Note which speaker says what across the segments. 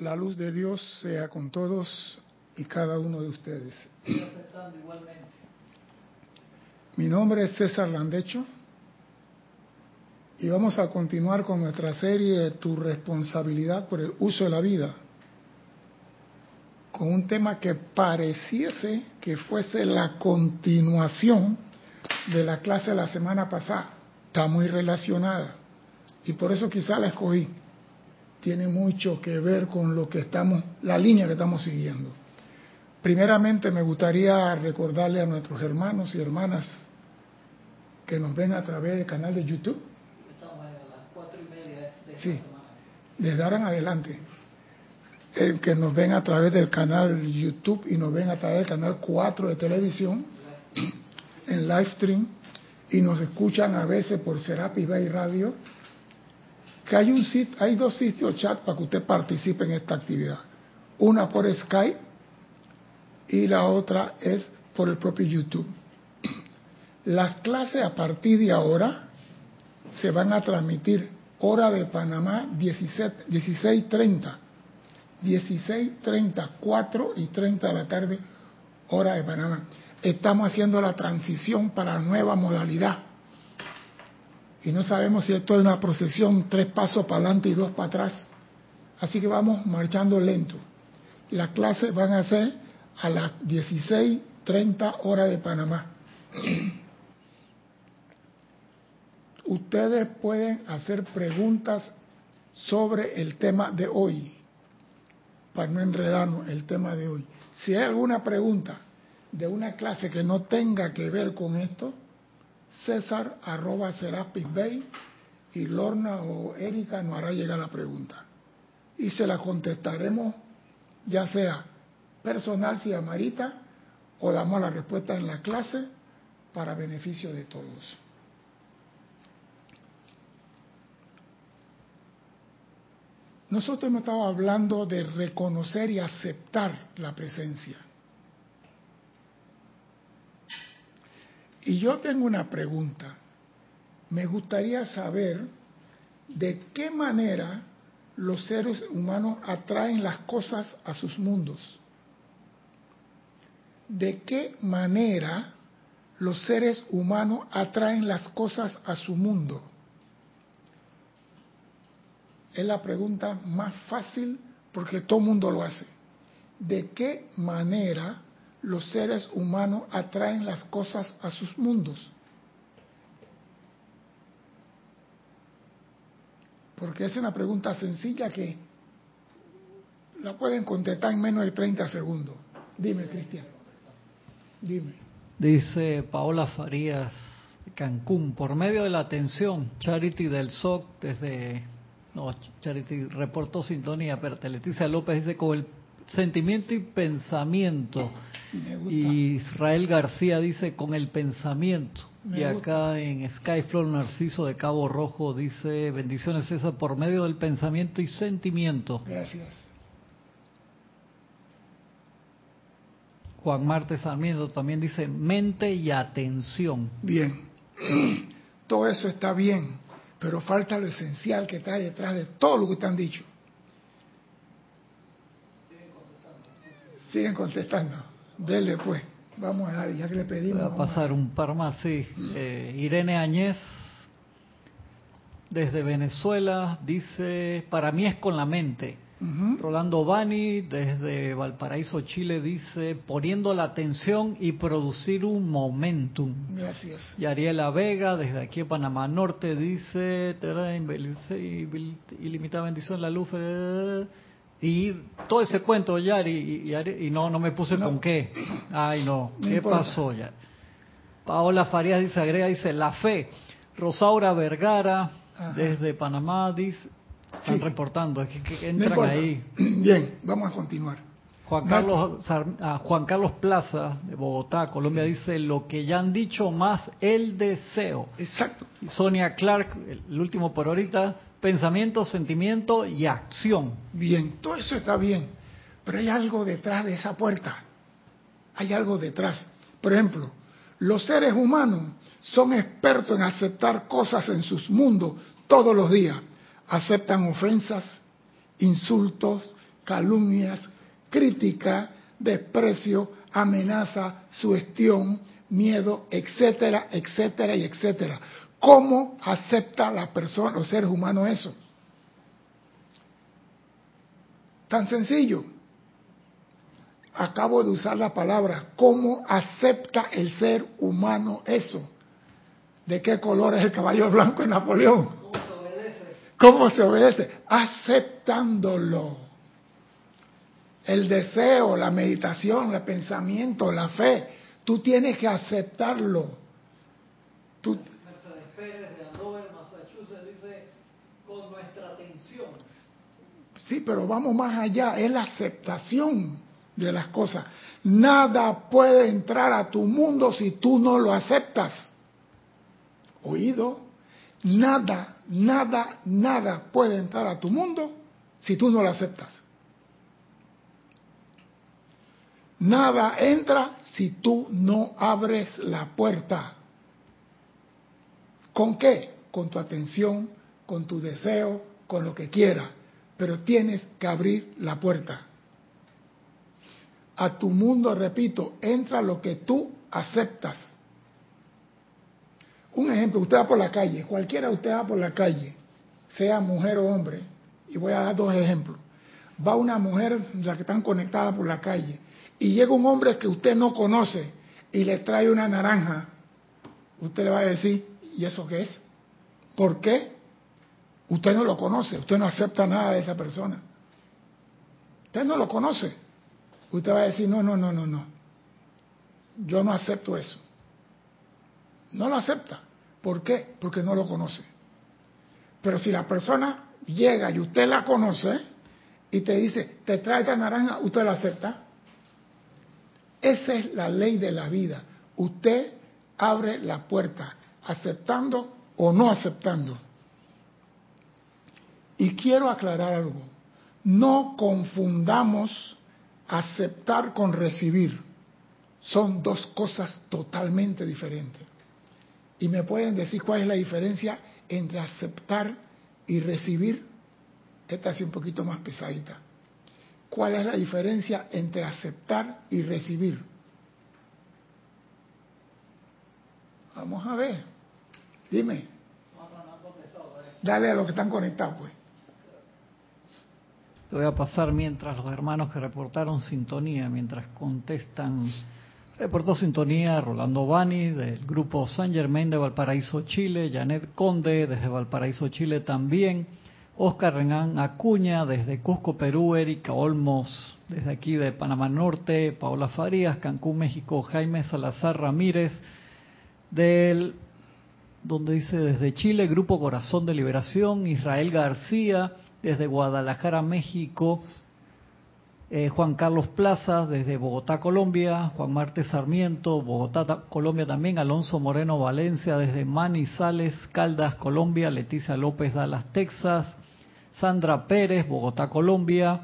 Speaker 1: La luz de Dios sea con todos y cada uno de ustedes. Mi nombre es César Landecho y vamos a continuar con nuestra serie Tu responsabilidad por el uso de la vida, con un tema que pareciese que fuese la continuación de la clase de la semana pasada. Está muy relacionada y por eso quizá la escogí tiene mucho que ver con lo que estamos, la línea que estamos siguiendo. Primeramente me gustaría recordarle a nuestros hermanos y hermanas que nos ven a través del canal de YouTube.
Speaker 2: Estamos a las cuatro y media de
Speaker 1: sí, desde ahora en adelante. El que nos ven a través del canal YouTube y nos ven a través del canal 4 de televisión en live stream y nos escuchan a veces por Serapis Bay Radio que hay, un hay dos sitios chat para que usted participe en esta actividad. Una por Skype y la otra es por el propio YouTube. Las clases a partir de ahora se van a transmitir hora de Panamá 16.30, 16.30, 4 y 30 de la tarde, hora de Panamá. Estamos haciendo la transición para nueva modalidad y no sabemos si esto es una procesión, tres pasos para adelante y dos para atrás. Así que vamos marchando lento. Las clases van a ser a las 16.30 horas de Panamá. Ustedes pueden hacer preguntas sobre el tema de hoy, para no enredarnos el tema de hoy. Si hay alguna pregunta de una clase que no tenga que ver con esto, César arroba Serapis Bay y Lorna o Erika nos hará llegar la pregunta. Y se la contestaremos ya sea personal si amarita o damos la respuesta en la clase para beneficio de todos. Nosotros hemos estado hablando de reconocer y aceptar la presencia. Y yo tengo una pregunta. Me gustaría saber de qué manera los seres humanos atraen las cosas a sus mundos. ¿De qué manera los seres humanos atraen las cosas a su mundo? Es la pregunta más fácil porque todo mundo lo hace. ¿De qué manera los seres humanos atraen las cosas a sus mundos. Porque es una pregunta sencilla que la pueden contestar en menos de 30 segundos. Dime, Cristian. Dime.
Speaker 2: Dice Paola Farías, Cancún, por medio de la atención, Charity del SOC, desde. No, Charity reportó sintonía, pero Leticia López dice: con el sentimiento y pensamiento y Israel García dice con el pensamiento. y acá en Skyflow Narciso de Cabo Rojo dice bendiciones César por medio del pensamiento y sentimiento.
Speaker 1: Gracias.
Speaker 2: Juan Marte Sarmiento también dice mente y atención.
Speaker 1: Bien, todo eso está bien, pero falta lo esencial que está detrás de todo lo que te han dicho. Siguen contestando. Dele pues, vamos a ya que le pedimos.
Speaker 2: Voy a pasar un par más, sí. Eh, Irene Añez, desde Venezuela, dice, para mí es con la mente. Rolando Bani, desde Valparaíso, Chile, dice, poniendo la atención y producir un momentum.
Speaker 1: Gracias.
Speaker 2: Y Ariela Vega, desde aquí en Panamá Norte, dice, ilimitada bendición la luz. Eh, y todo ese cuento, Yari, y, no, no me puse con qué. Ay, no, ¿qué pasó, ya Paola Farías dice, agrega, dice, la fe. Rosaura Vergara, desde Panamá, dice, están reportando, que, entran ahí.
Speaker 1: Bien, vamos a continuar.
Speaker 2: Juan Carlos, ah, Juan Carlos Plaza, de Bogotá, Colombia, dice, lo que ya han dicho más el deseo.
Speaker 1: Exacto.
Speaker 2: Sonia Clark, el último por ahorita, pensamiento, sentimiento y acción.
Speaker 1: Bien, todo eso está bien, pero hay algo detrás de esa puerta. Hay algo detrás. Por ejemplo, los seres humanos son expertos en aceptar cosas en sus mundos todos los días. Aceptan ofensas, insultos, calumnias, crítica, desprecio, amenaza, sugestión, miedo, etcétera, etcétera y etcétera. ¿Cómo acepta la persona, los seres humanos eso? Tan sencillo. Acabo de usar la palabra. ¿Cómo acepta el ser humano eso? ¿De qué color es el caballo blanco en Napoleón? ¿Cómo se obedece? ¿Cómo se obedece? Aceptándolo. El deseo, la meditación, el pensamiento, la fe. Tú tienes que aceptarlo.
Speaker 2: Tú... Mercedes Pérez de Andover, Massachusetts dice, con nuestra atención.
Speaker 1: Sí, pero vamos más allá, es la aceptación de las cosas. Nada puede entrar a tu mundo si tú no lo aceptas. Oído, nada, nada, nada puede entrar a tu mundo si tú no lo aceptas. Nada entra si tú no abres la puerta. ¿Con qué? Con tu atención, con tu deseo, con lo que quieras. Pero tienes que abrir la puerta. A tu mundo, repito, entra lo que tú aceptas. Un ejemplo, usted va por la calle, cualquiera usted va por la calle, sea mujer o hombre, y voy a dar dos ejemplos. Va una mujer, la que están conectadas por la calle, y llega un hombre que usted no conoce y le trae una naranja, usted le va a decir, ¿y eso qué es? ¿Por qué? Usted no lo conoce, usted no acepta nada de esa persona. Usted no lo conoce. Usted va a decir, no, no, no, no, no. Yo no acepto eso. No lo acepta. ¿Por qué? Porque no lo conoce. Pero si la persona llega y usted la conoce y te dice, te trae esta naranja, usted la acepta. Esa es la ley de la vida. Usted abre la puerta, aceptando o no aceptando. Y quiero aclarar algo. No confundamos aceptar con recibir. Son dos cosas totalmente diferentes. Y me pueden decir cuál es la diferencia entre aceptar y recibir. Esta es un poquito más pesadita. ¿Cuál es la diferencia entre aceptar y recibir? Vamos a ver. Dime. Dale a los que están conectados, pues.
Speaker 2: Voy a pasar mientras los hermanos que reportaron sintonía, mientras contestan. Reportó sintonía Rolando Bani del grupo San Germain de Valparaíso, Chile, Janet Conde desde Valparaíso, Chile también. Oscar Renán Acuña desde Cusco, Perú, Erika Olmos desde aquí de Panamá Norte, Paola Farías, Cancún, México, Jaime Salazar Ramírez, del, donde dice desde Chile, Grupo Corazón de Liberación, Israel García, desde Guadalajara, México, eh, Juan Carlos Plaza desde Bogotá, Colombia, Juan Marte Sarmiento, Bogotá, Colombia también, Alonso Moreno Valencia desde Manizales, Caldas, Colombia, Leticia López Dallas, Texas, Sandra Pérez, Bogotá, Colombia,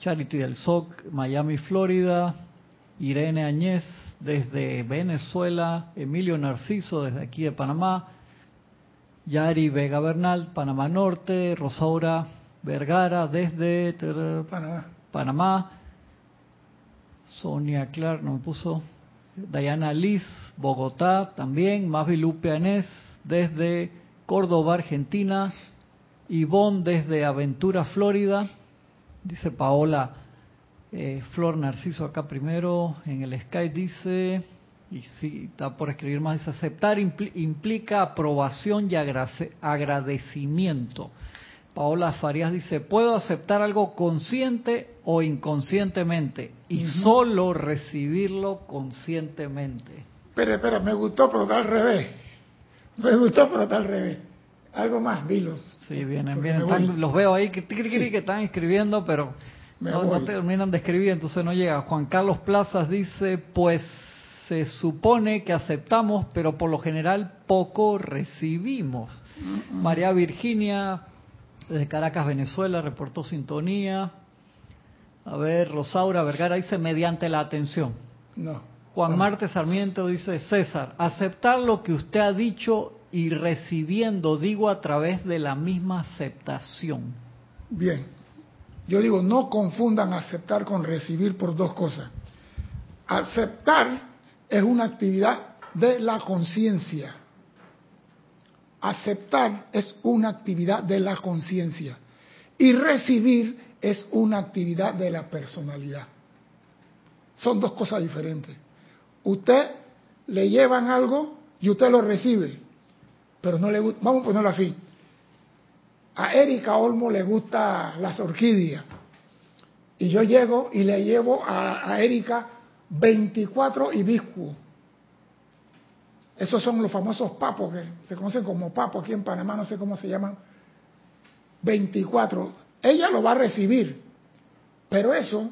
Speaker 2: Charity del SOC, Miami, Florida, Irene Añez desde Venezuela, Emilio Narciso desde aquí de Panamá, Yari Vega Bernal, Panamá Norte, Rosaura Vergara desde Panamá. Panamá, Sonia Clark, no me puso, Diana Liz, Bogotá también, Mavi Lupe Anés desde Córdoba, Argentina, Ivonne desde Aventura, Florida. Dice Paola eh, Flor Narciso acá primero. En el Skype dice, y sí, está por escribir más, dice, aceptar implica aprobación y agradecimiento. Paola Farías dice, puedo aceptar algo consciente o inconscientemente y solo recibirlo conscientemente.
Speaker 1: Espera, espera, me gustó, pero está al revés. Me gustó, pero está al revés. Algo más, dilo.
Speaker 2: Sí, vienen, vienen. los veo ahí que, que están escribiendo, pero no, terminan de escribir, entonces no llega. Juan Carlos Plazas dice, pues se supone que aceptamos, pero por lo general poco recibimos. María Virginia, desde Caracas, Venezuela, reportó sintonía. A ver, Rosaura Vergara dice, mediante la atención.
Speaker 1: No.
Speaker 2: Juan Marte Sarmiento dice, César, aceptar lo que usted ha dicho y recibiendo, digo, a través de la misma aceptación.
Speaker 1: Bien, Yo digo, no confundan aceptar con recibir por dos cosas. Aceptar es una actividad de la conciencia. Aceptar es una actividad de la conciencia. Y recibir es una actividad de la personalidad. Son dos cosas diferentes. Usted le llevan algo y usted lo recibe, pero no le gusta. Vamos a ponerlo así. A Erika Olmo le gusta las orquídeas. Y yo llego y le llevo a, a Erika 24 hibiscus. Esos son los famosos papos que se conocen como papos aquí en Panamá, no sé cómo se llaman. 24. Ella lo va a recibir, pero eso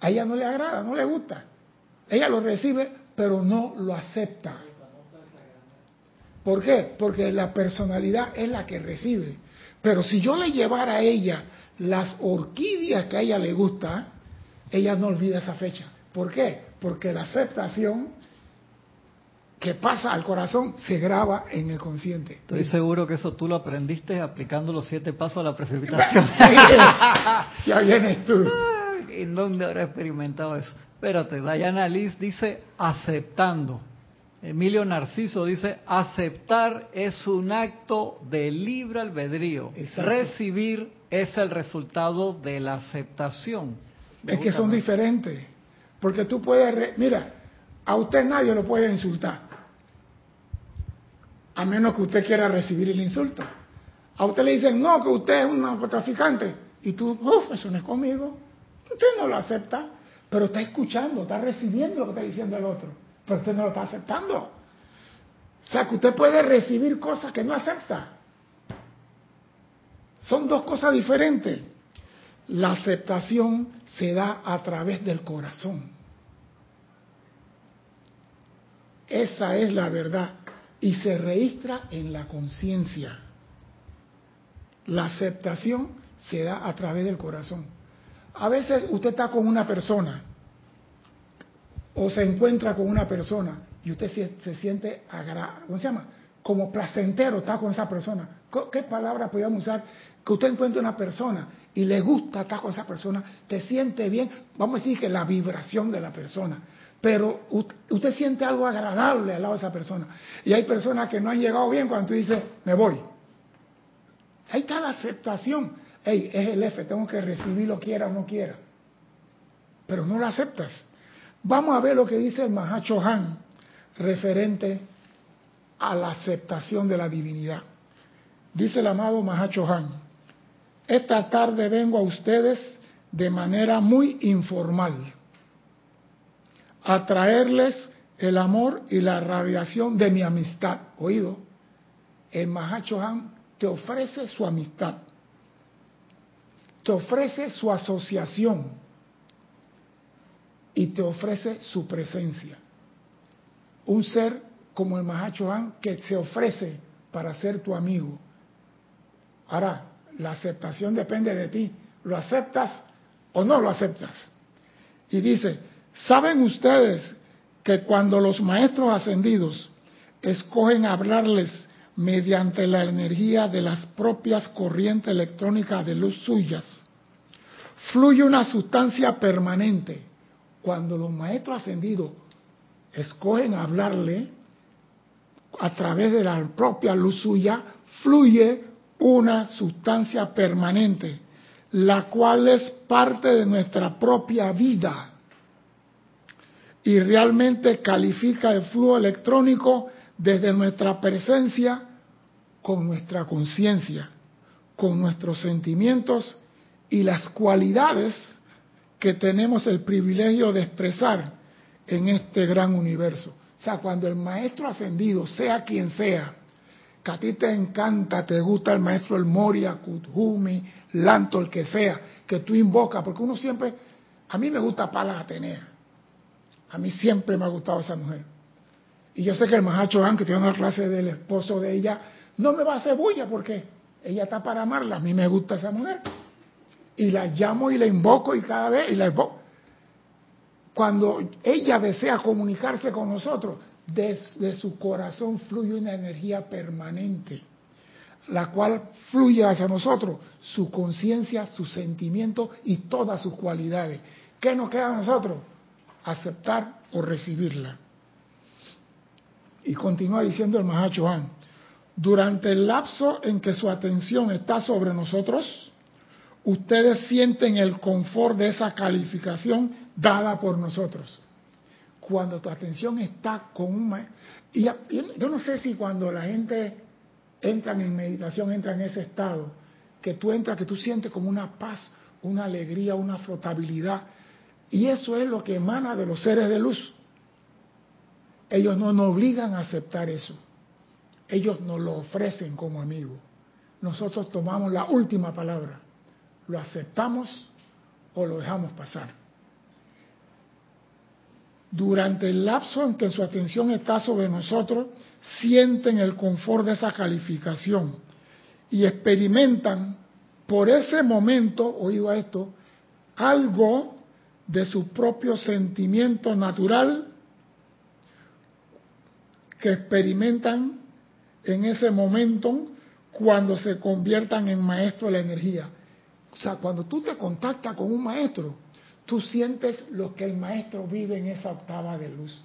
Speaker 1: a ella no le agrada, no le gusta. Ella lo recibe, pero no lo acepta. ¿Por qué? Porque la personalidad es la que recibe. Pero si yo le llevara a ella las orquídeas que a ella le gusta, ella no olvida esa fecha. ¿Por qué? Porque la aceptación que pasa al corazón se graba en el consciente.
Speaker 2: Estoy seguro que eso tú lo aprendiste aplicando los siete pasos a la precipitación.
Speaker 1: ya vienes tú.
Speaker 2: ¿En dónde habrá experimentado eso? Espérate, Diana Liz dice aceptando. Emilio Narciso dice, aceptar es un acto de libre albedrío. Recibir es el resultado de la aceptación.
Speaker 1: es que son diferentes. Porque tú puedes, mira, a usted nadie lo puede insultar. A menos que usted quiera recibir el insulto. A usted le dicen, no, que usted es un narcotraficante. Y tú, uff, eso no es conmigo. Usted no lo acepta, pero está escuchando, está recibiendo lo que está diciendo el otro pero usted no lo está aceptando. O sea que usted puede recibir cosas que no acepta. Son dos cosas diferentes. La aceptación se da a través del corazón. Esa es la verdad. Y se registra en la conciencia. La aceptación se da a través del corazón. A veces usted está con una persona o se encuentra con una persona y usted se, siente agra ¿cómo se llama? Como placentero estar con esa persona. ¿Qué palabra podríamos usar? Que usted encuentre una persona y le gusta estar con esa persona, te siente bien, vamos a decir que la vibración de la persona, pero usted siente algo agradable al lado de esa persona. Y hay personas que no han llegado bien cuando tú dices, me voy. Ahí está la aceptación. Hey, es el F, tengo que recibirlo, quiera o no quiera. Pero no lo aceptas. Vamos a ver lo que dice el Mahacho Han referente a la aceptación de la divinidad. Dice el amado Mahacho Han, esta tarde vengo a ustedes de manera muy informal a traerles el amor y la radiación de mi amistad. Oído, el Mahacho Han te ofrece su amistad, te ofrece su asociación y te ofrece su presencia. Un ser como el Mahachohan que se ofrece para ser tu amigo. Ahora, la aceptación depende de ti. ¿Lo aceptas o no lo aceptas? Y dice, ¿saben ustedes que cuando los maestros ascendidos escogen hablarles mediante la energía de las propias corrientes electrónicas de luz suyas, fluye una sustancia permanente cuando los maestros ascendidos escogen hablarle a través de la propia luz suya, fluye una sustancia permanente, la cual es parte de nuestra propia vida y realmente califica el flujo electrónico desde nuestra presencia con nuestra conciencia, con nuestros sentimientos y las cualidades que tenemos el privilegio de expresar en este gran universo. O sea, cuando el maestro ascendido, sea quien sea, que a ti te encanta, te gusta el maestro El Moria, Kuthumi, Lanto, el que sea, que tú invocas, porque uno siempre, a mí me gusta Palas Atenea, a mí siempre me ha gustado esa mujer. Y yo sé que el Mahacho Han, que tiene una clase del esposo de ella, no me va a hacer bulla porque ella está para amarla, a mí me gusta esa mujer y la llamo y la invoco y cada vez y la invoco. Cuando ella desea comunicarse con nosotros, desde su corazón fluye una energía permanente. la cual fluye hacia nosotros, su conciencia, su sentimiento y todas sus cualidades. ¿Qué nos queda a nosotros? Aceptar o recibirla. Y continúa diciendo el Mahacho Han, durante el lapso en que su atención está sobre nosotros, ustedes sienten el confort de esa calificación dada por nosotros. Cuando tu atención está con un... Y yo no sé si cuando la gente entra en meditación, entra en ese estado, que tú entras, que tú sientes como una paz, una alegría, una flotabilidad. Y eso es lo que emana de los seres de luz. Ellos no nos obligan a aceptar eso. Ellos nos lo ofrecen como amigos. Nosotros tomamos la última palabra. ¿Lo aceptamos o lo dejamos pasar? Durante el lapso en que su atención está sobre nosotros, sienten el confort de esa calificación y experimentan por ese momento, oído a esto, algo de su propio sentimiento natural que experimentan en ese momento cuando se conviertan en maestro de la energía. O sea, cuando tú te contactas con un maestro, tú sientes lo que el maestro vive en esa octava de luz.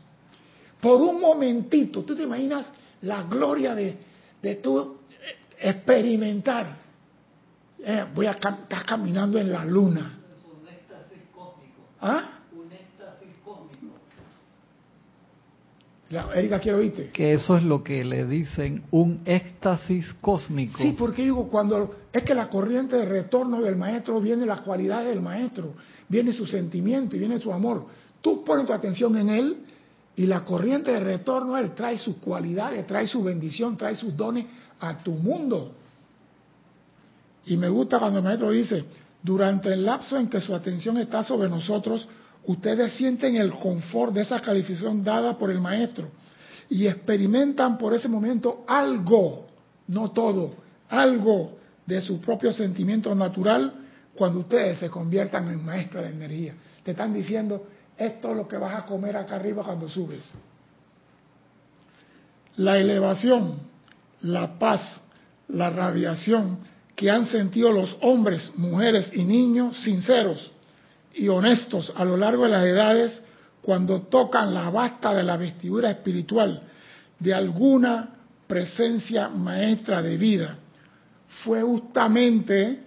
Speaker 1: Por un momentito, tú te imaginas la gloria de, de tú experimentar. Eh, voy a estar caminando en la luna. ¿Ah?
Speaker 2: Un éxtasis cósmico.
Speaker 1: Erika, quiero oírte.
Speaker 2: Que eso es lo que le dicen un éxtasis cósmico.
Speaker 1: Sí, porque digo, cuando es que la corriente de retorno del maestro viene las cualidades del maestro, viene su sentimiento y viene su amor. Tú pones tu atención en él y la corriente de retorno él trae sus cualidades, trae su bendición, trae sus dones a tu mundo. Y me gusta cuando el maestro dice, durante el lapso en que su atención está sobre nosotros, ustedes sienten el confort de esa calificación dada por el maestro y experimentan por ese momento algo, no todo, algo de su propio sentimiento natural cuando ustedes se conviertan en maestros de energía. Te están diciendo, esto es lo que vas a comer acá arriba cuando subes. La elevación, la paz, la radiación que han sentido los hombres, mujeres y niños sinceros y honestos a lo largo de las edades cuando tocan la basta de la vestidura espiritual de alguna presencia maestra de vida. Fue justamente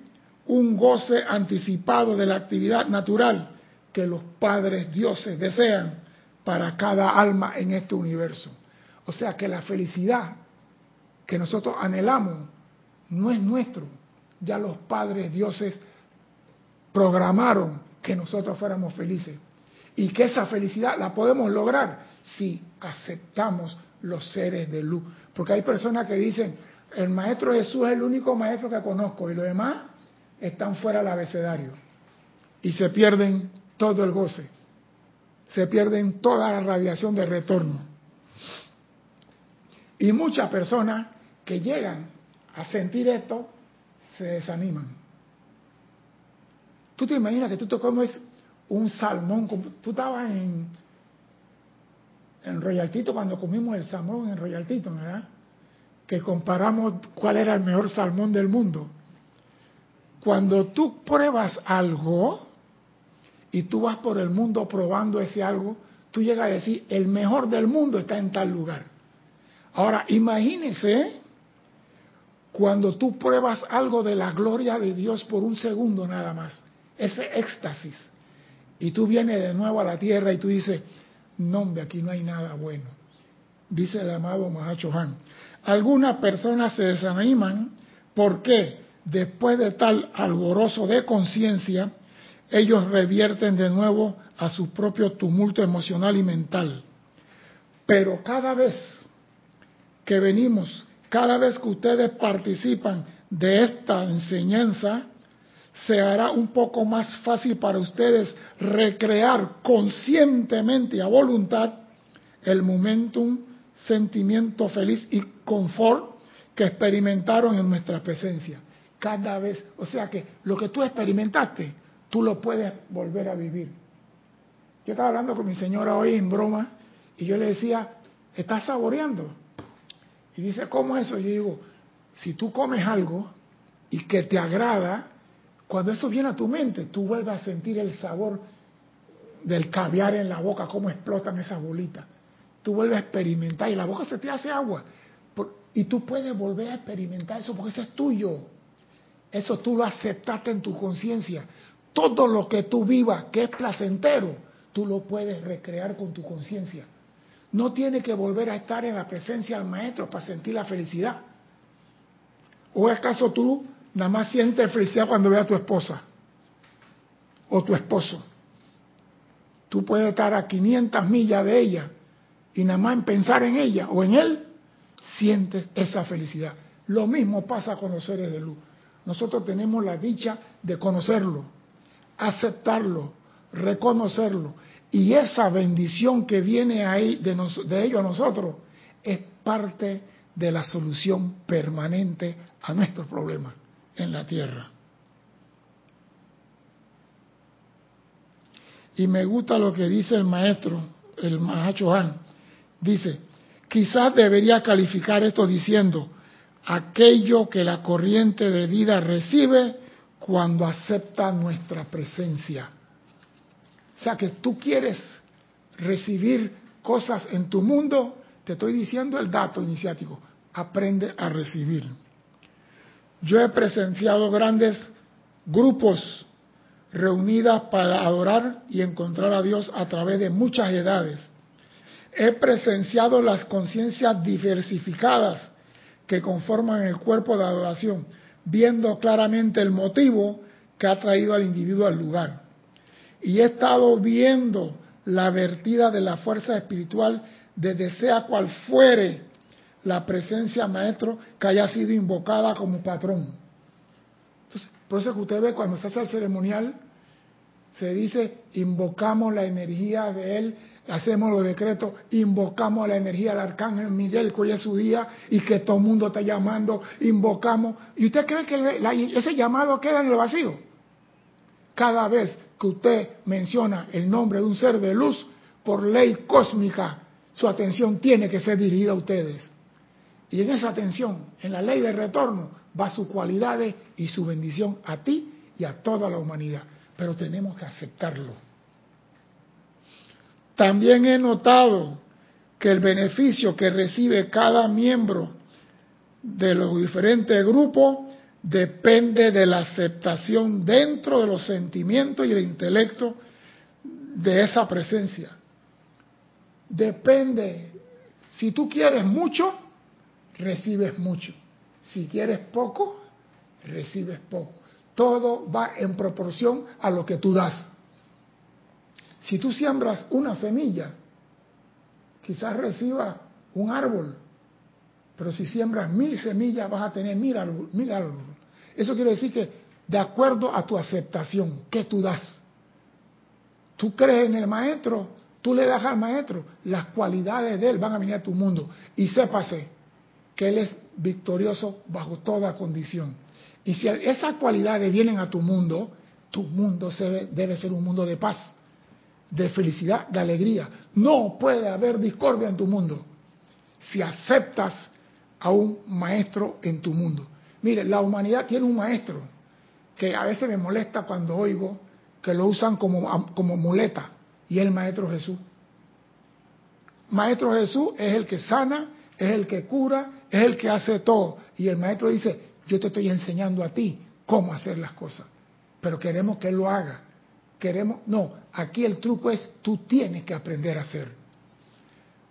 Speaker 1: un goce anticipado de la actividad natural que los padres dioses desean para cada alma en este universo. O sea que la felicidad que nosotros anhelamos no es nuestro. Ya los padres dioses programaron que nosotros fuéramos felices. Y que esa felicidad la podemos lograr si aceptamos los seres de luz. Porque hay personas que dicen, el maestro Jesús es el único maestro que conozco y los demás están fuera del abecedario. Y se pierden todo el goce. Se pierden toda la radiación de retorno. Y muchas personas que llegan a sentir esto se desaniman. Tú te imaginas que tú te comes un salmón. Tú estabas en, en Royaltito cuando comimos el salmón en Royaltito, ¿verdad? Que comparamos cuál era el mejor salmón del mundo. Cuando tú pruebas algo y tú vas por el mundo probando ese algo, tú llegas a decir, el mejor del mundo está en tal lugar. Ahora, imagínese cuando tú pruebas algo de la gloria de Dios por un segundo nada más, ese éxtasis y tú vienes de nuevo a la tierra y tú dices, no, hombre, aquí no hay nada bueno. Dice el amado Mahacho Han. Algunas personas se desaniman porque después de tal alborozo de conciencia, ellos revierten de nuevo a su propio tumulto emocional y mental. Pero cada vez que venimos, cada vez que ustedes participan de esta enseñanza, se hará un poco más fácil para ustedes recrear conscientemente y a voluntad el momentum, sentimiento feliz y confort que experimentaron en nuestra presencia. Cada vez, o sea que lo que tú experimentaste, tú lo puedes volver a vivir. Yo estaba hablando con mi señora hoy en broma y yo le decía, ¿estás saboreando? Y dice, ¿cómo eso? Yo digo, si tú comes algo y que te agrada, cuando eso viene a tu mente, tú vuelves a sentir el sabor del caviar en la boca, cómo explotan esas bolitas. Tú vuelves a experimentar y la boca se te hace agua. Y tú puedes volver a experimentar eso porque eso es tuyo. Eso tú lo aceptaste en tu conciencia. Todo lo que tú vivas que es placentero, tú lo puedes recrear con tu conciencia. No tienes que volver a estar en la presencia del maestro para sentir la felicidad. ¿O acaso tú nada más sientes felicidad cuando ve a tu esposa o tu esposo? Tú puedes estar a 500 millas de ella y nada más en pensar en ella o en él, sientes esa felicidad. Lo mismo pasa con los seres de luz. Nosotros tenemos la dicha de conocerlo, aceptarlo, reconocerlo. Y esa bendición que viene ahí de, de ellos a nosotros es parte de la solución permanente a nuestros problemas en la tierra. Y me gusta lo que dice el maestro, el Mahacho Han. Dice, quizás debería calificar esto diciendo, aquello que la corriente de vida recibe cuando acepta nuestra presencia. O sea que tú quieres recibir cosas en tu mundo, te estoy diciendo el dato iniciático, aprende a recibir. Yo he presenciado grandes grupos reunidas para adorar y encontrar a Dios a través de muchas edades. He presenciado las conciencias diversificadas que conforman el cuerpo de adoración, viendo claramente el motivo que ha traído al individuo al lugar. Y he estado viendo la vertida de la fuerza espiritual desde sea cual fuere la presencia maestro que haya sido invocada como patrón. Entonces, por eso que usted ve cuando se hace el ceremonial, se dice, invocamos la energía de él, hacemos los decretos, invocamos la energía del arcángel Miguel, que hoy es su día, y que todo el mundo está llamando, invocamos. ¿Y usted cree que ese llamado queda en el vacío? Cada vez que usted menciona el nombre de un ser de luz, por ley cósmica, su atención tiene que ser dirigida a ustedes. Y en esa atención, en la ley de retorno, va su cualidades y su bendición a ti y a toda la humanidad. Pero tenemos que aceptarlo. También he notado que el beneficio que recibe cada miembro de los diferentes grupos depende de la aceptación dentro de los sentimientos y el intelecto de esa presencia. Depende. Si tú quieres mucho, recibes mucho. Si quieres poco, recibes poco. Todo va en proporción a lo que tú das. Si tú siembras una semilla, quizás reciba un árbol, pero si siembras mil semillas vas a tener mil árboles. Eso quiere decir que de acuerdo a tu aceptación, ¿qué tú das? Tú crees en el maestro, tú le das al maestro, las cualidades de él van a venir a tu mundo. Y sépase, que Él es victorioso bajo toda condición. Y si esas cualidades vienen a tu mundo, tu mundo debe ser un mundo de paz, de felicidad, de alegría. No puede haber discordia en tu mundo si aceptas a un maestro en tu mundo. Mire, la humanidad tiene un maestro que a veces me molesta cuando oigo que lo usan como, como muleta y es el maestro Jesús. Maestro Jesús es el que sana, es el que cura, es el que hace todo. Y el maestro dice, yo te estoy enseñando a ti cómo hacer las cosas, pero queremos que él lo haga. Queremos, no, aquí el truco es, tú tienes que aprender a hacer.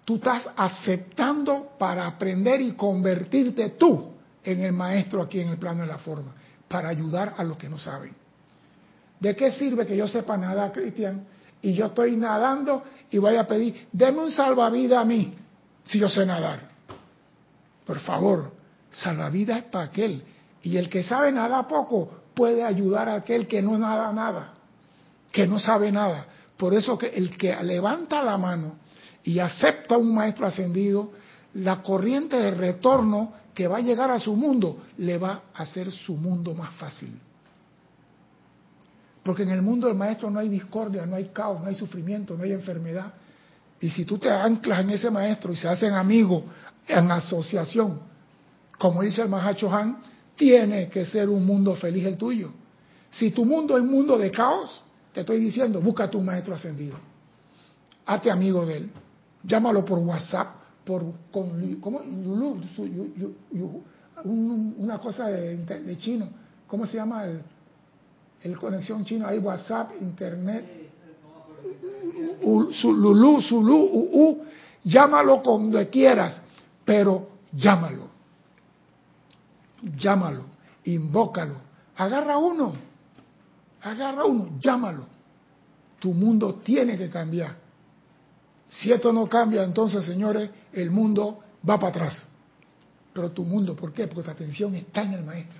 Speaker 1: Tú estás aceptando para aprender y convertirte tú en el maestro aquí en el plano de la forma, para ayudar a los que no saben. ¿De qué sirve que yo sepa nada, Cristian? Y yo estoy nadando y voy a pedir, deme un salvavidas a mí, si yo sé nadar. Por favor, salvavidas es para aquel. Y el que sabe nada poco puede ayudar a aquel que no nada nada, que no sabe nada. Por eso que el que levanta la mano y acepta un maestro ascendido, la corriente de retorno que va a llegar a su mundo le va a hacer su mundo más fácil. Porque en el mundo del maestro no hay discordia, no hay caos, no hay sufrimiento, no hay enfermedad. Y si tú te anclas en ese maestro y se hacen amigos en asociación Como dice el Mahacho Han, tiene que ser un mundo feliz el tuyo. Si tu mundo es un mundo de caos, te estoy diciendo, busca tu maestro ascendido. Hazte amigo de él. Llámalo por WhatsApp, por con, ¿cómo? una cosa de, chino. ¿Cómo se llama el, conexión chino? Hay WhatsApp, Internet. Su Lulú, llámalo cuando quieras, pero llámalo. Llámalo, invócalo. Agarra uno, agarra uno, llámalo. Tu mundo tiene que cambiar. Si esto no cambia, entonces, señores, el mundo va para atrás. Pero tu mundo, ¿por qué? Porque tu atención está en el maestro.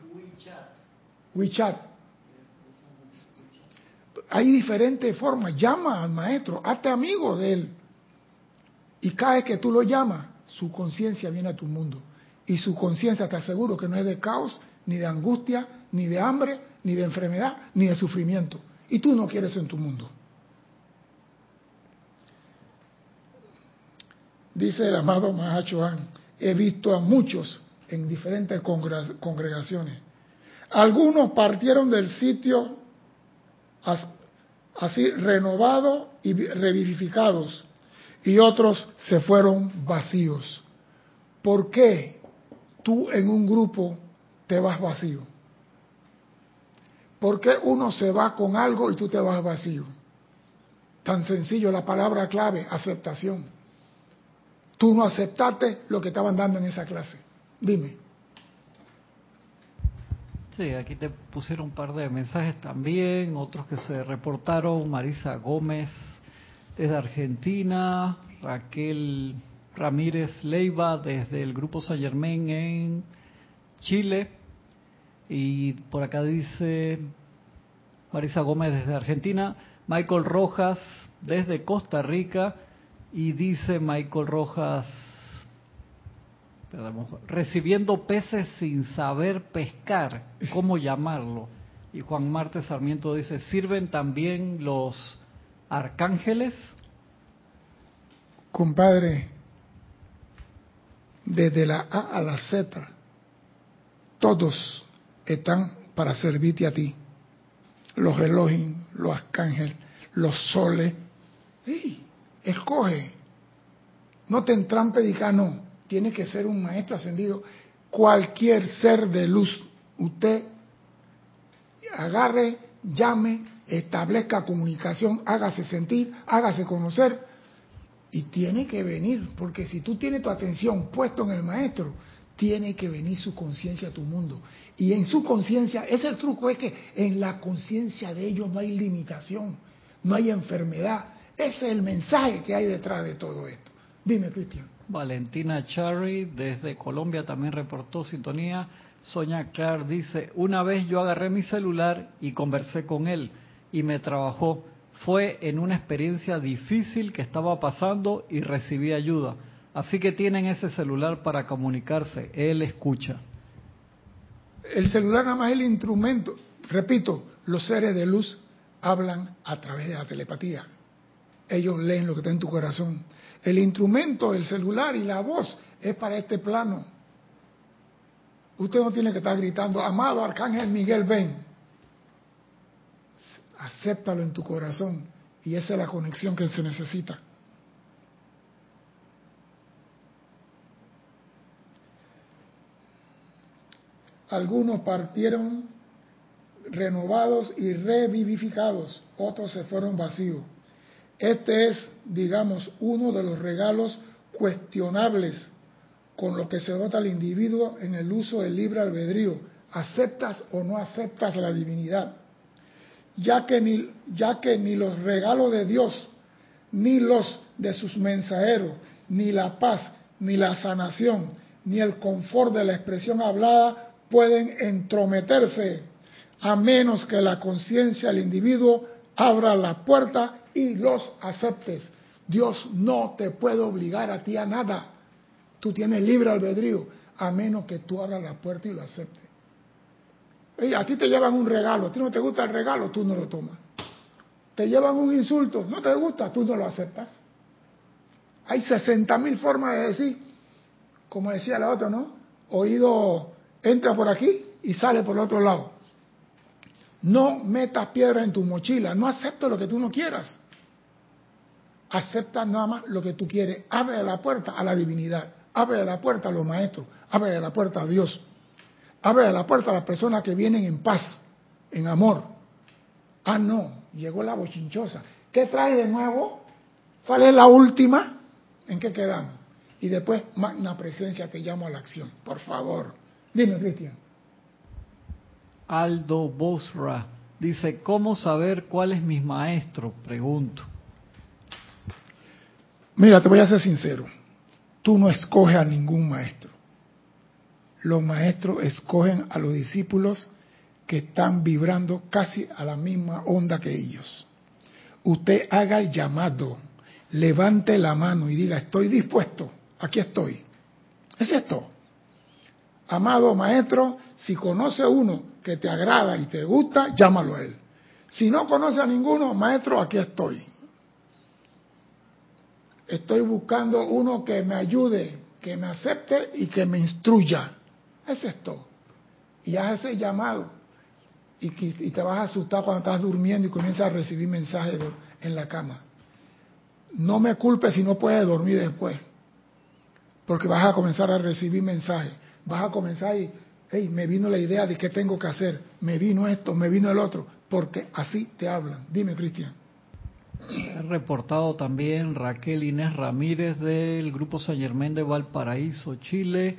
Speaker 1: WeChat. Hay diferentes formas. Llama al maestro, hazte amigo de él. Y cada vez que tú lo llamas, su conciencia viene a tu mundo. Y su conciencia te aseguro que no es de caos, ni de angustia, ni de hambre, ni de enfermedad, ni de sufrimiento. Y tú no quieres en tu mundo. Dice el amado Mahachohan, he visto a muchos en diferentes congregaciones. Algunos partieron del sitio así renovados y revivificados, y otros se fueron vacíos. ¿Por qué tú en un grupo te vas vacío? ¿Por qué uno se va con algo y tú te vas vacío? Tan sencillo, la palabra clave, aceptación. Tú no aceptaste lo que estaban dando en esa clase. Dime.
Speaker 2: Sí, aquí te pusieron un par de mensajes también, otros que se reportaron, Marisa Gómez desde Argentina, Raquel Ramírez Leiva desde el Grupo San Germán en Chile, y por acá dice Marisa Gómez desde Argentina, Michael Rojas desde Costa Rica, y dice Michael Rojas recibiendo peces sin saber pescar, ¿cómo llamarlo? Y Juan Marte Sarmiento dice, ¿sirven también los arcángeles?
Speaker 1: Compadre, desde la A a la Z, todos están para servirte a ti. Los Elohim, los arcángeles, los soles. Escoge. No te entrampe y no tiene que ser un maestro ascendido. Cualquier ser de luz, usted agarre, llame, establezca comunicación, hágase sentir, hágase conocer y tiene que venir, porque si tú tienes tu atención puesto en el maestro, tiene que venir su conciencia a tu mundo. Y en su conciencia, ese es el truco, es que en la conciencia de ellos no hay limitación, no hay enfermedad. Ese es el mensaje que hay detrás de todo esto. Dime, Cristian.
Speaker 2: Valentina Cherry desde Colombia también reportó sintonía. Sonia Clark dice, una vez yo agarré mi celular y conversé con él y me trabajó. Fue en una experiencia difícil que estaba pasando y recibí ayuda. Así que tienen ese celular para comunicarse. Él escucha.
Speaker 1: El celular nada más es el instrumento. Repito, los seres de luz hablan a través de la telepatía. Ellos leen lo que está en tu corazón. El instrumento, el celular y la voz es para este plano. Usted no tiene que estar gritando, amado Arcángel Miguel, ven. Acéptalo en tu corazón y esa es la conexión que se necesita. Algunos partieron renovados y revivificados, otros se fueron vacíos. Este es, digamos, uno de los regalos cuestionables con lo que se dota al individuo en el uso del libre albedrío. ¿Aceptas o no aceptas la divinidad? Ya que ni, ya que ni los regalos de Dios, ni los de sus mensajeros, ni la paz, ni la sanación, ni el confort de la expresión hablada pueden entrometerse a menos que la conciencia del individuo abra la puerta y los aceptes. Dios no te puede obligar a ti a nada. Tú tienes libre albedrío, a menos que tú abras la puerta y lo aceptes. a ti te llevan un regalo, a ti no te gusta el regalo, tú no lo tomas. Te llevan un insulto, no te gusta, tú no lo aceptas. Hay 60 mil formas de decir, como decía la otra, ¿no? oído entra por aquí y sale por el otro lado. No metas piedra en tu mochila, no aceptes lo que tú no quieras. Acepta nada más lo que tú quieres. Abre la puerta a la divinidad, abre la puerta a los maestros, abre la puerta a Dios, abre la puerta a las personas que vienen en paz, en amor. Ah, no, llegó la bochinchosa. ¿Qué trae de nuevo? ¿Cuál es la última? ¿En qué quedamos? Y después, magna presencia, te llamo a la acción. Por favor. Dime, Cristian.
Speaker 2: Aldo Bosra dice, ¿cómo saber cuál es mi maestro? Pregunto.
Speaker 1: Mira, te voy a ser sincero. Tú no escoges a ningún maestro. Los maestros escogen a los discípulos que están vibrando casi a la misma onda que ellos. Usted haga el llamado, levante la mano y diga, estoy dispuesto, aquí estoy. Es esto. Amado maestro, si conoce uno que te agrada y te gusta, llámalo a él. Si no conoce a ninguno, maestro, aquí estoy. Estoy buscando uno que me ayude, que me acepte y que me instruya. Es esto. Y haz ese llamado. Y, te vas a asustar cuando estás durmiendo y comienzas a recibir mensajes en la cama. No me culpes si no puedes dormir después. Porque vas a comenzar a recibir mensajes. Vas a comenzar y, hey, me vino la idea de qué tengo que hacer. Me vino esto, me vino el otro. Porque así te hablan. Dime, Cristian.
Speaker 2: Ha reportado también Raquel Inés Ramírez del Grupo San Germán de Valparaíso, Chile.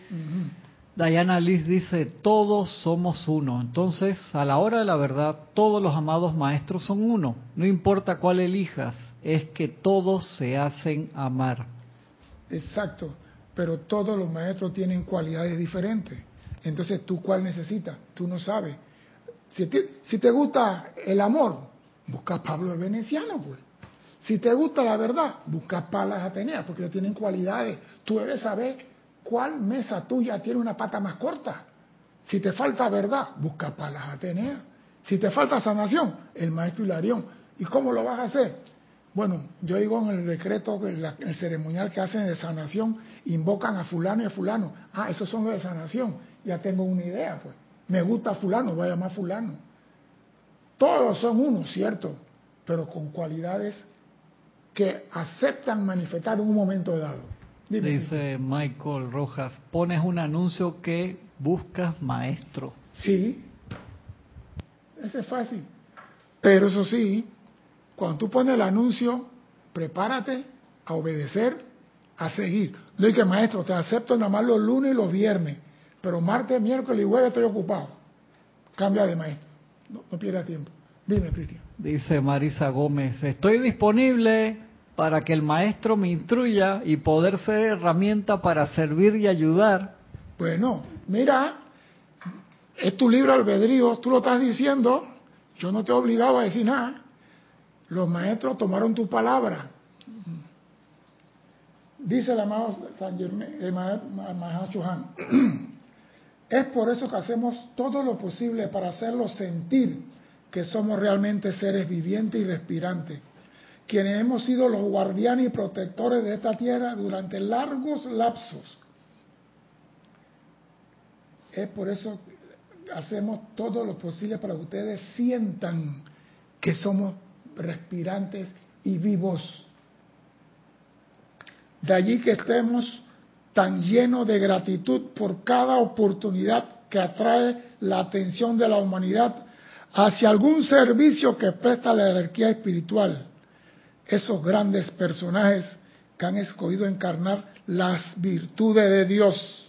Speaker 2: Diana Liz dice, todos somos uno. Entonces, a la hora de la verdad, todos los amados maestros son uno. No importa cuál elijas, es que todos se hacen amar.
Speaker 1: Exacto, pero todos los maestros tienen cualidades diferentes. Entonces, ¿tú cuál necesitas? Tú no sabes. Si te, gusta el amor, busca a Pablo el Veneciano, pues. Si te gusta la verdad, busca Palas Ateneas, porque tienen cualidades. Tú debes saber cuál mesa tuya tiene una pata más corta. Si te falta verdad, busca Palas Ateneas. Si te falta sanación, el maestro Hilarión. ¿Y cómo lo vas a hacer? Bueno, yo digo en el decreto, en el ceremonial que hacen de sanación, invocan a fulano y a fulano. Ah, esos son los de sanación. Ya tengo una idea, pues. Me gusta fulano, voy a llamar fulano. Todos son uno, cierto, pero con cualidades que aceptan manifestar en un momento dado.
Speaker 2: Dice Michael Rojas, pones un anuncio que buscas maestro.
Speaker 1: Sí, ese es fácil. Pero eso sí, cuando tú pones el anuncio, prepárate a obedecer, a seguir. No hay que maestro, te acepto nada más los lunes y los viernes, pero martes, miércoles y jueves estoy ocupado. Cambia de maestro, no, no pierdas tiempo. Dime, Cristian.
Speaker 2: Dice Marisa Gómez, estoy disponible para que el maestro me instruya y poder ser herramienta para servir y ayudar.
Speaker 1: Bueno, mira, es tu libro albedrío, tú lo estás diciendo, yo no te he obligado a decir nada. Los maestros tomaron tu palabra. Dice el amado San Germán, el maestro es por eso que hacemos todo lo posible para hacerlo sentir que somos realmente seres vivientes y respirantes, quienes hemos sido los guardianes y protectores de esta tierra durante largos lapsos. Es por eso que hacemos todo lo posible para que ustedes sientan que somos respirantes y vivos. De allí que estemos tan llenos de gratitud por cada oportunidad que atrae la atención de la humanidad hacia algún servicio que presta la jerarquía espiritual. Esos grandes personajes que han escogido encarnar las virtudes de Dios.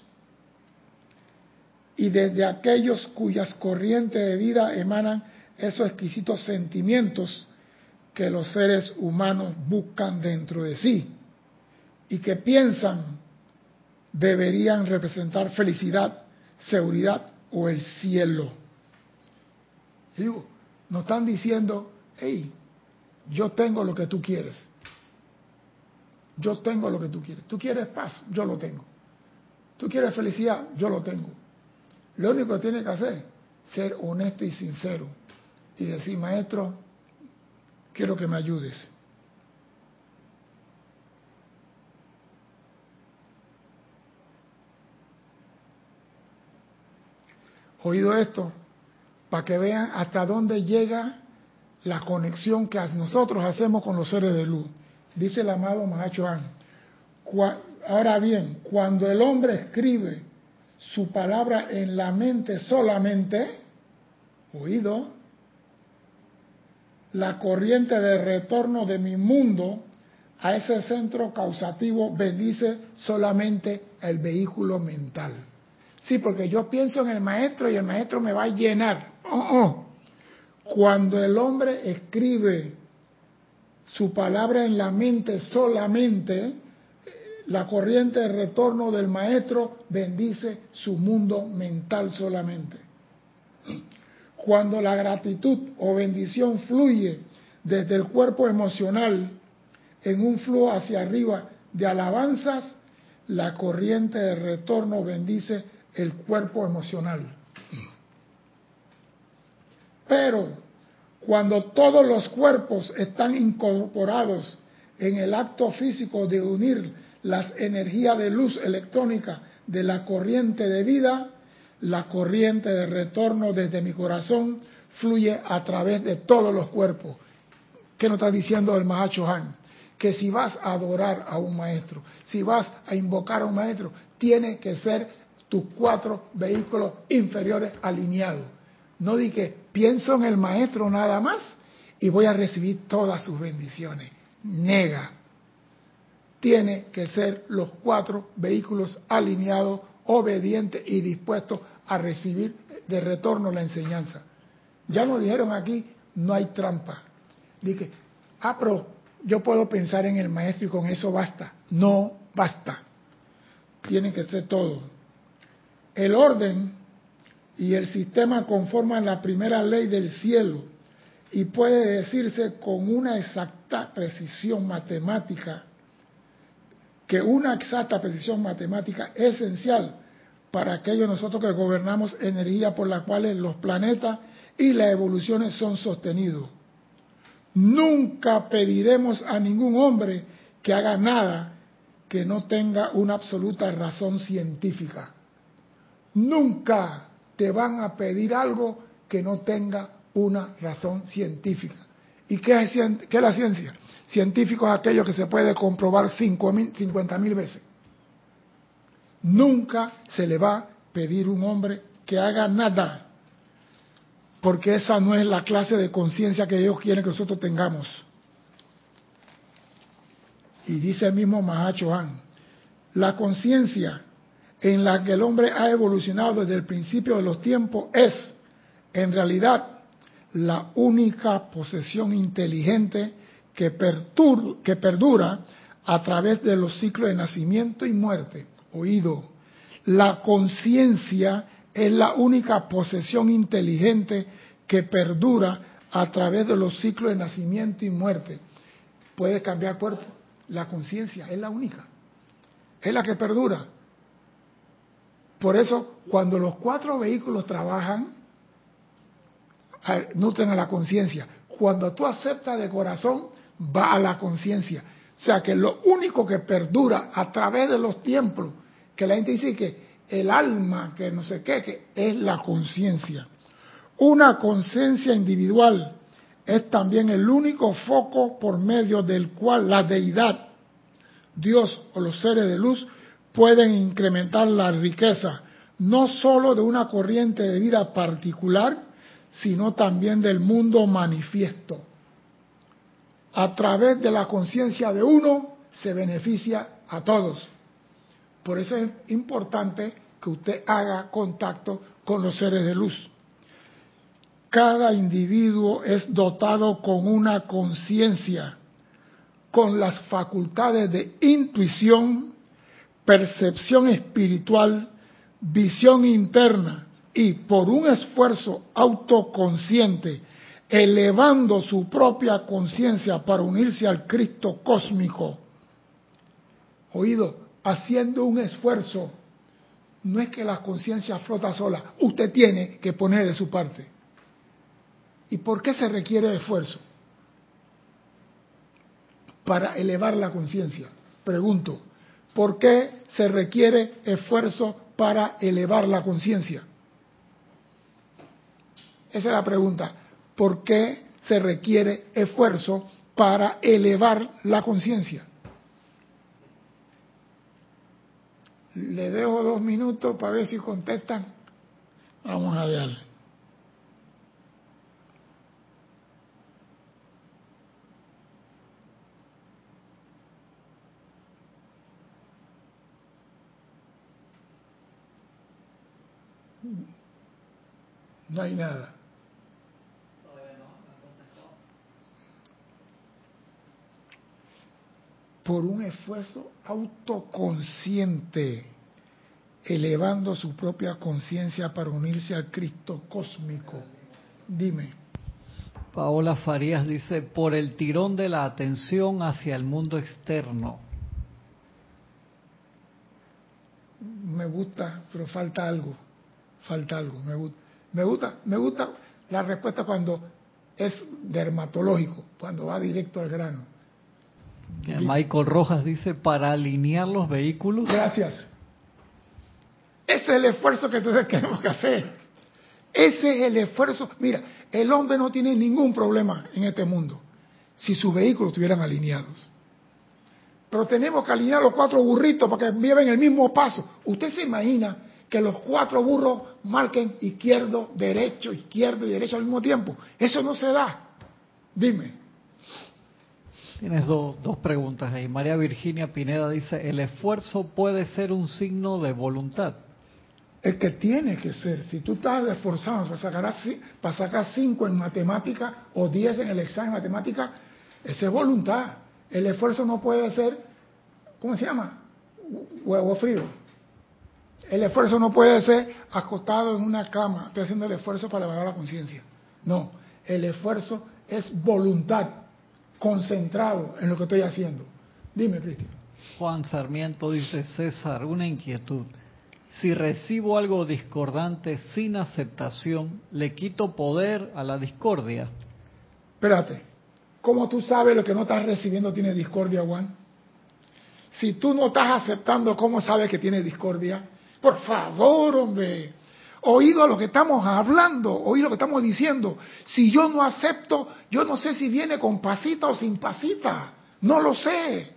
Speaker 1: Y desde aquellos cuyas corrientes de vida emanan esos exquisitos sentimientos que los seres humanos buscan dentro de sí y que piensan deberían representar felicidad, seguridad o el cielo. Digo, nos están diciendo, hey, yo tengo lo que tú quieres. Yo tengo lo que tú quieres. Tú quieres paz, yo lo tengo. Tú quieres felicidad, yo lo tengo. Lo único que tienes que hacer es ser honesto y sincero y decir, maestro, quiero que me ayudes. Oído esto, para que vean hasta dónde llega la conexión que nosotros hacemos con los seres de luz. Dice el amado Mahacho Ahora bien, cuando el hombre escribe su palabra en la mente solamente, oído, la corriente de retorno de mi mundo a ese centro causativo bendice solamente el vehículo mental. Sí, porque yo pienso en el maestro y el maestro me va a llenar. Oh, oh. Cuando el hombre escribe su palabra en la mente solamente, la corriente de retorno del maestro bendice su mundo mental solamente. Cuando la gratitud o bendición fluye desde el cuerpo emocional en un flujo hacia arriba de alabanzas, la corriente de retorno bendice el cuerpo emocional. Pero cuando todos los cuerpos están incorporados en el acto físico de unir las energías de luz electrónica de la corriente de vida, la corriente de retorno desde mi corazón fluye a través de todos los cuerpos. ¿Qué nos está diciendo el Mahacho Han? Que si vas a adorar a un maestro, si vas a invocar a un maestro, tiene que ser tus cuatro vehículos inferiores alineados. No di que pienso en el maestro nada más y voy a recibir todas sus bendiciones. Nega tiene que ser los cuatro vehículos alineados, obedientes y dispuestos a recibir de retorno la enseñanza. Ya nos dijeron aquí, no hay trampa. Dije, ah, pero yo puedo pensar en el maestro y con eso basta. No basta. Tiene que ser todo. El orden y el sistema conforman la primera ley del cielo y puede decirse con una exacta precisión matemática que una exacta precisión matemática es esencial para aquellos nosotros que gobernamos energía por la cual los planetas y las evoluciones son sostenidos. Nunca pediremos a ningún hombre que haga nada que no tenga una absoluta razón científica. Nunca te van a pedir algo que no tenga una razón científica. ¿Y qué es, la ciencia? científico es aquello que se puede comprobar 50 mil veces. Nunca se le va a pedir un hombre que haga nada, porque esa no es la clase de conciencia que ellos quieren que nosotros tengamos. Y dice el mismo Mahacho Han, la conciencia en la que el hombre ha evolucionado desde el principio de los tiempos es, en realidad, la única posesión inteligente que, que perdura a través de los ciclos de nacimiento y muerte. Oído, la conciencia es la única posesión inteligente que perdura a través de los ciclos de nacimiento y muerte. Puede cambiar cuerpo. La conciencia es la única. Es la que perdura. Por eso, cuando los cuatro vehículos trabajan, nutren a la conciencia. Cuando tú aceptas de corazón, va a la conciencia. O sea que lo único que perdura a través de los tiempos, que la gente dice que el alma, que no sé qué, que es la conciencia. Una conciencia individual es también el único foco por medio del cual la deidad, Dios o los seres de luz pueden incrementar la riqueza, no sólo de una corriente de vida particular, sino también del mundo manifiesto a través de la conciencia de uno se beneficia a todos. Por eso es importante que usted haga contacto con los seres de luz. Cada individuo es dotado con una conciencia, con las facultades de intuición, percepción espiritual, visión interna y por un esfuerzo autoconsciente elevando su propia conciencia para unirse al Cristo cósmico. Oído, haciendo un esfuerzo. No es que la conciencia flota sola, usted tiene que poner de su parte. ¿Y por qué se requiere esfuerzo? Para elevar la conciencia. Pregunto, ¿por qué se requiere esfuerzo para elevar la conciencia? Esa es la pregunta. ¿Por qué se requiere esfuerzo para elevar la conciencia? Le dejo dos minutos para ver si contestan. Vamos a ver. No hay nada. Por un esfuerzo autoconsciente, elevando su propia conciencia para unirse al Cristo cósmico. Dime.
Speaker 2: Paola Farías dice, por el tirón de la atención hacia el mundo externo.
Speaker 1: Me gusta, pero falta algo. Falta algo. Me gusta. Me gusta, me gusta la respuesta cuando es dermatológico, cuando va directo al grano.
Speaker 2: Michael Rojas dice, para alinear los vehículos.
Speaker 1: Gracias. Ese es el esfuerzo que entonces tenemos que hacer. Ese es el esfuerzo. Mira, el hombre no tiene ningún problema en este mundo si sus vehículos estuvieran alineados. Pero tenemos que alinear los cuatro burritos para que lleven el mismo paso. Usted se imagina que los cuatro burros marquen izquierdo, derecho, izquierdo y derecho al mismo tiempo. Eso no se da. Dime.
Speaker 2: Tienes dos preguntas ahí. María Virginia Pineda dice, ¿el esfuerzo puede ser un signo de voluntad?
Speaker 1: El que tiene que ser. Si tú estás esforzado para sacar, para sacar cinco en matemática o diez en el examen de matemática, esa es voluntad. El esfuerzo no puede ser, ¿cómo se llama? Huevo frío. El esfuerzo no puede ser acostado en una cama, estoy haciendo el esfuerzo para elevar la conciencia. No, el esfuerzo es voluntad, concentrado en lo que estoy haciendo. Dime, Cristian.
Speaker 2: Juan Sarmiento dice, César, una inquietud. Si recibo algo discordante sin aceptación, ¿le quito poder a la discordia?
Speaker 1: Espérate, ¿cómo tú sabes lo que no estás recibiendo tiene discordia, Juan? Si tú no estás aceptando, ¿cómo sabes que tiene discordia? Por favor, hombre. Oído a lo que estamos hablando, oído lo que estamos diciendo. Si yo no acepto, yo no sé si viene con pasita o sin pasita. No lo sé.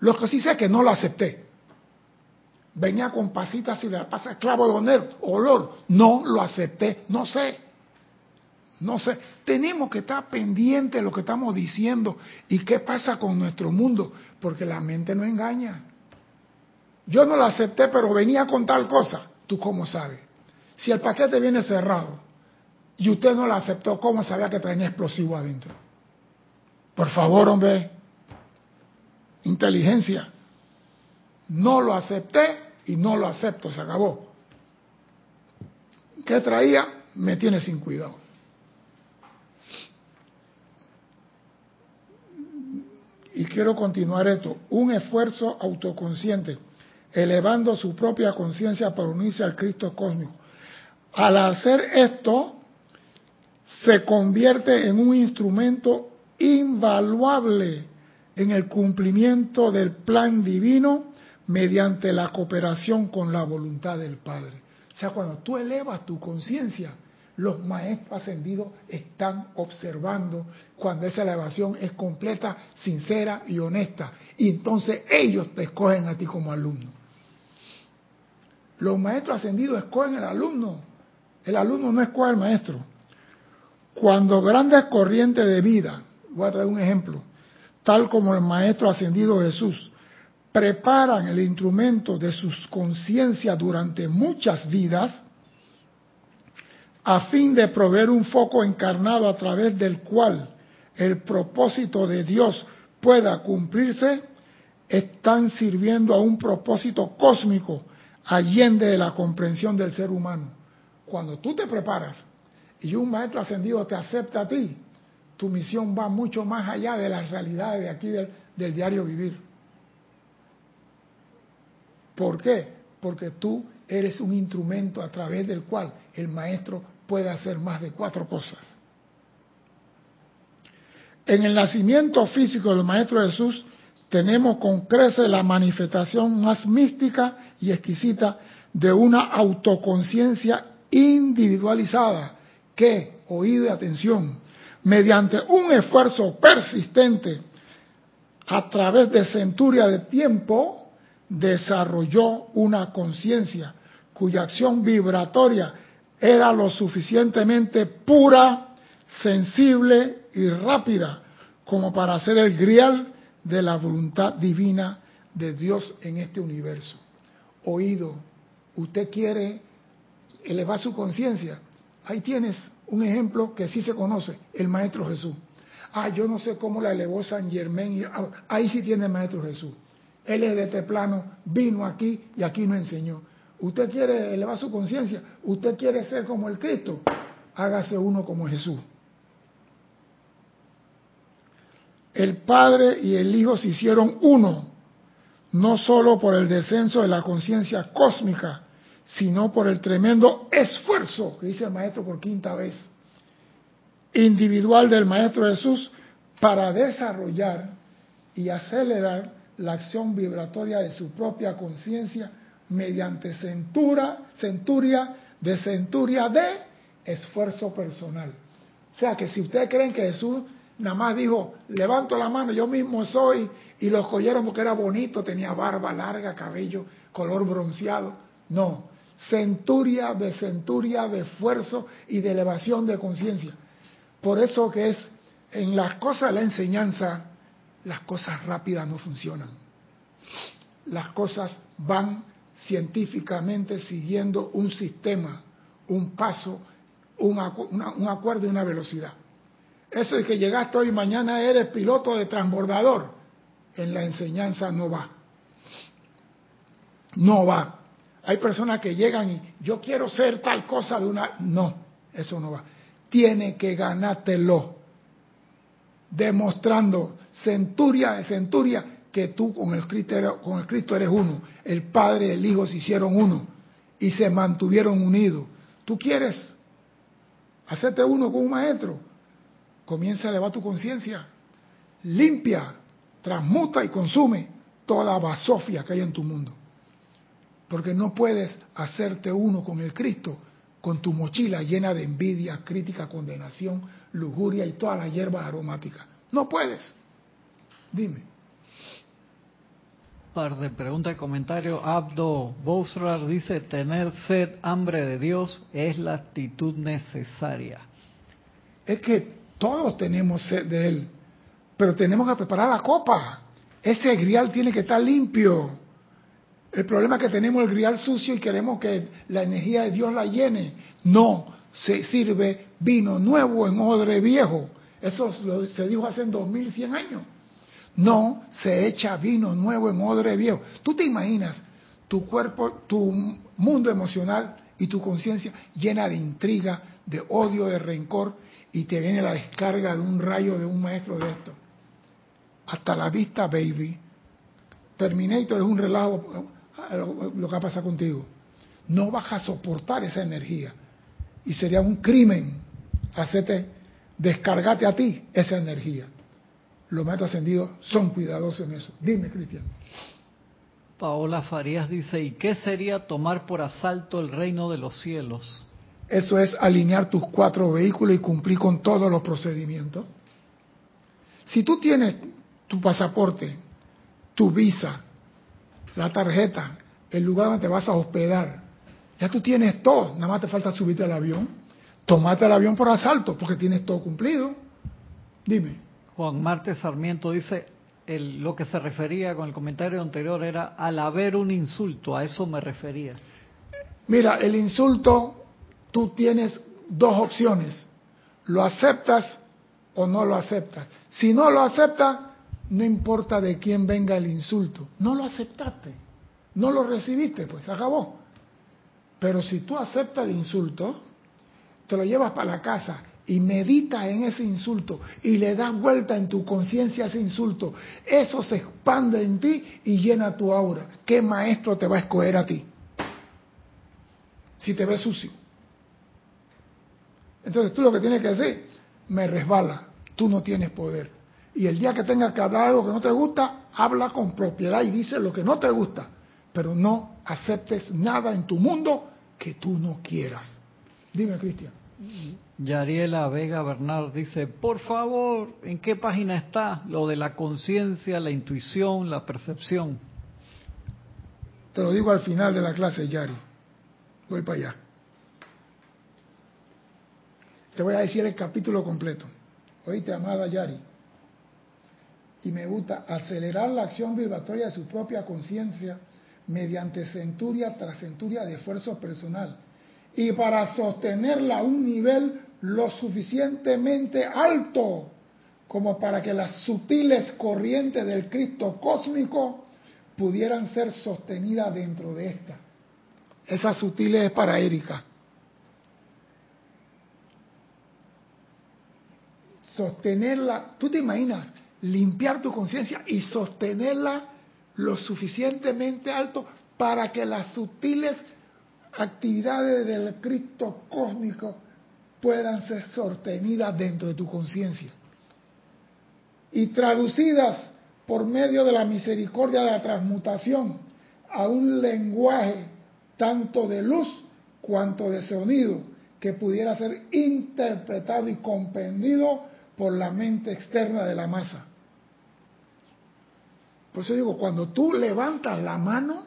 Speaker 1: Lo que sí sé es que no lo acepté. Venía con pasita si le pasa esclavo de honor, olor. No lo acepté. No sé. No sé. Tenemos que estar pendientes de lo que estamos diciendo y qué pasa con nuestro mundo, porque la mente no engaña. Yo no la acepté, pero venía con tal cosa. ¿Tú cómo sabes? Si el paquete viene cerrado y usted no la aceptó, ¿cómo sabía que traía explosivo adentro? Por favor, hombre. Inteligencia. No lo acepté y no lo acepto, se acabó. ¿Qué traía? Me tiene sin cuidado. Y quiero continuar esto. Un esfuerzo autoconsciente elevando su propia conciencia para unirse al Cristo cósmico. Al hacer esto, se convierte en un instrumento invaluable en el cumplimiento del plan divino mediante la cooperación con la voluntad del Padre. O sea, cuando tú elevas tu conciencia, los maestros ascendidos están observando cuando esa elevación es completa, sincera y honesta. Y entonces ellos te escogen a ti como alumno. Los maestros ascendidos escogen al alumno. El alumno no escoge al maestro. Cuando grandes corrientes de vida, voy a traer un ejemplo, tal como el maestro ascendido Jesús, preparan el instrumento de sus conciencias durante muchas vidas, a fin de proveer un foco encarnado a través del cual el propósito de Dios pueda cumplirse, están sirviendo a un propósito cósmico allende de la comprensión del ser humano. Cuando tú te preparas y un maestro ascendido te acepta a ti, tu misión va mucho más allá de las realidades de aquí del, del diario vivir. ¿Por qué? Porque tú eres un instrumento a través del cual el maestro puede hacer más de cuatro cosas. En el nacimiento físico del Maestro Jesús tenemos con crece la manifestación más mística y exquisita de una autoconciencia individualizada que, oído y atención, mediante un esfuerzo persistente a través de centuria de tiempo, desarrolló una conciencia cuya acción vibratoria era lo suficientemente pura, sensible y rápida como para hacer el grial de la voluntad divina de Dios en este universo. Oído, usted quiere elevar su conciencia. Ahí tienes un ejemplo que sí se conoce, el Maestro Jesús. Ah, yo no sé cómo la elevó San Germán. Ah, ahí sí tiene el Maestro Jesús. Él es de este plano, vino aquí y aquí nos enseñó. Usted quiere elevar su conciencia, usted quiere ser como el Cristo, hágase uno como Jesús. El Padre y el Hijo se hicieron uno, no solo por el descenso de la conciencia cósmica, sino por el tremendo esfuerzo que dice el Maestro por quinta vez, individual del Maestro Jesús, para desarrollar y acelerar la acción vibratoria de su propia conciencia mediante centura, centuria de centuria de esfuerzo personal. O sea que si ustedes creen que Jesús nada más dijo, levanto la mano, yo mismo soy, y lo escogieron porque era bonito, tenía barba larga, cabello, color bronceado. No, centuria de centuria de esfuerzo y de elevación de conciencia. Por eso que es en las cosas de la enseñanza, las cosas rápidas no funcionan. Las cosas van científicamente siguiendo un sistema, un paso, un, acuerdo y una velocidad. Eso es que llegaste hoy mañana eres piloto de transbordador. En la enseñanza no va. No va. Hay personas que llegan y yo quiero ser tal cosa de una... No, eso no va. Tiene que ganártelo. Demostrando centuria de centuria que tú con el, Cristo, con el Cristo eres uno. El Padre y el Hijo se hicieron uno y se mantuvieron unidos. ¿Tú quieres hacerte uno con un maestro? Comienza a elevar tu conciencia. Limpia, transmuta y consume toda basofia que hay en tu mundo. Porque no puedes hacerte uno con el Cristo con tu mochila llena de envidia, crítica, condenación, lujuria y todas las hierbas aromáticas. No puedes. Dime
Speaker 2: par de preguntas y comentarios. Abdo Bosrar dice, tener sed, hambre de Dios es la actitud necesaria.
Speaker 1: Es que todos tenemos sed de Él, pero tenemos que preparar la copa. Ese grial tiene que estar limpio. El problema es que tenemos el grial sucio y queremos que la energía de Dios la llene. No, se sirve vino nuevo en odre viejo. Eso se dijo hace 2100 años. No se echa vino nuevo en odre viejo. Tú te imaginas tu cuerpo, tu mundo emocional y tu conciencia llena de intriga, de odio, de rencor, y te viene la descarga de un rayo de un maestro de esto. Hasta la vista, baby. Terminator es un relajo lo que va a pasar contigo. No vas a soportar esa energía. Y sería un crimen hacerte descargarte a ti esa energía los maestros ascendidos son cuidadosos en eso. Dime, Cristian.
Speaker 2: Paola Farías dice, ¿y qué sería tomar por asalto el reino de los cielos?
Speaker 1: Eso es alinear tus cuatro vehículos y cumplir con todos los procedimientos. Si tú tienes tu pasaporte, tu visa, la tarjeta, el lugar donde te vas a hospedar, ya tú tienes todo, nada más te falta subirte al avión, tomate el avión por asalto porque tienes todo cumplido. Dime.
Speaker 2: Juan Marte Sarmiento dice, lo que se refería con el comentario anterior era al haber un insulto, a eso me refería.
Speaker 1: Mira, el insulto, tú tienes dos opciones, lo aceptas o no lo aceptas. Si no lo aceptas, no importa de quién venga el insulto, no lo aceptaste, no lo recibiste, pues acabó. Pero si tú aceptas el insulto, te lo llevas para la casa y medita en ese insulto y le das vuelta en tu conciencia ese insulto, eso se expande en ti y llena tu aura. ¿Qué maestro te va a escoger a ti? Si te ves sucio. Entonces tú lo que tienes que decir, me resbala, tú no tienes poder. Y el día que tengas que hablar algo que no te gusta, habla con propiedad y dice lo que no te gusta, pero no aceptes nada en tu mundo que tú no quieras. Dime, Cristian.
Speaker 2: Yariela Vega Bernard dice, por favor, ¿en qué página está lo de la conciencia, la intuición, la percepción?
Speaker 1: Te lo digo al final de la clase, Yari. Voy para allá. Te voy a decir el capítulo completo. Oíste, amada Yari. Y me gusta acelerar la acción vibratoria de su propia conciencia mediante centuria tras centuria de esfuerzo personal. Y para sostenerla a un nivel lo suficientemente alto como para que las sutiles corrientes del Cristo cósmico pudieran ser sostenidas dentro de esta. Esa sutiles es para Erika. sostenerla, tú te imaginas, limpiar tu conciencia y sostenerla lo suficientemente alto para que las sutiles actividades del Cristo cósmico puedan ser sostenidas dentro de tu conciencia y traducidas por medio de la misericordia de la transmutación a un lenguaje tanto de luz cuanto de sonido que pudiera ser interpretado y comprendido por la mente externa de la masa. Por eso digo, cuando tú levantas la mano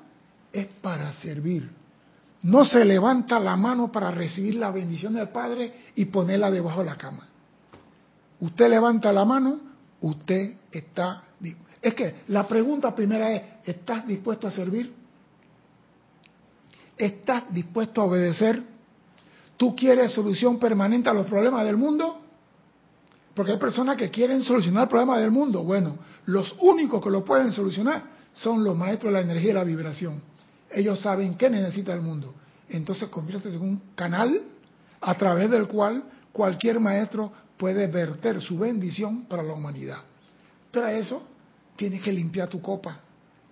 Speaker 1: es para servir. No se levanta la mano para recibir la bendición del Padre y ponerla debajo de la cama. Usted levanta la mano, usted está... Es que la pregunta primera es, ¿estás dispuesto a servir? ¿Estás dispuesto a obedecer? ¿Tú quieres solución permanente a los problemas del mundo? Porque hay personas que quieren solucionar el problema del mundo. Bueno, los únicos que lo pueden solucionar son los maestros de la energía y la vibración. Ellos saben qué necesita el mundo. Entonces conviértete en un canal a través del cual cualquier maestro puede verter su bendición para la humanidad. Para eso tienes que limpiar tu copa,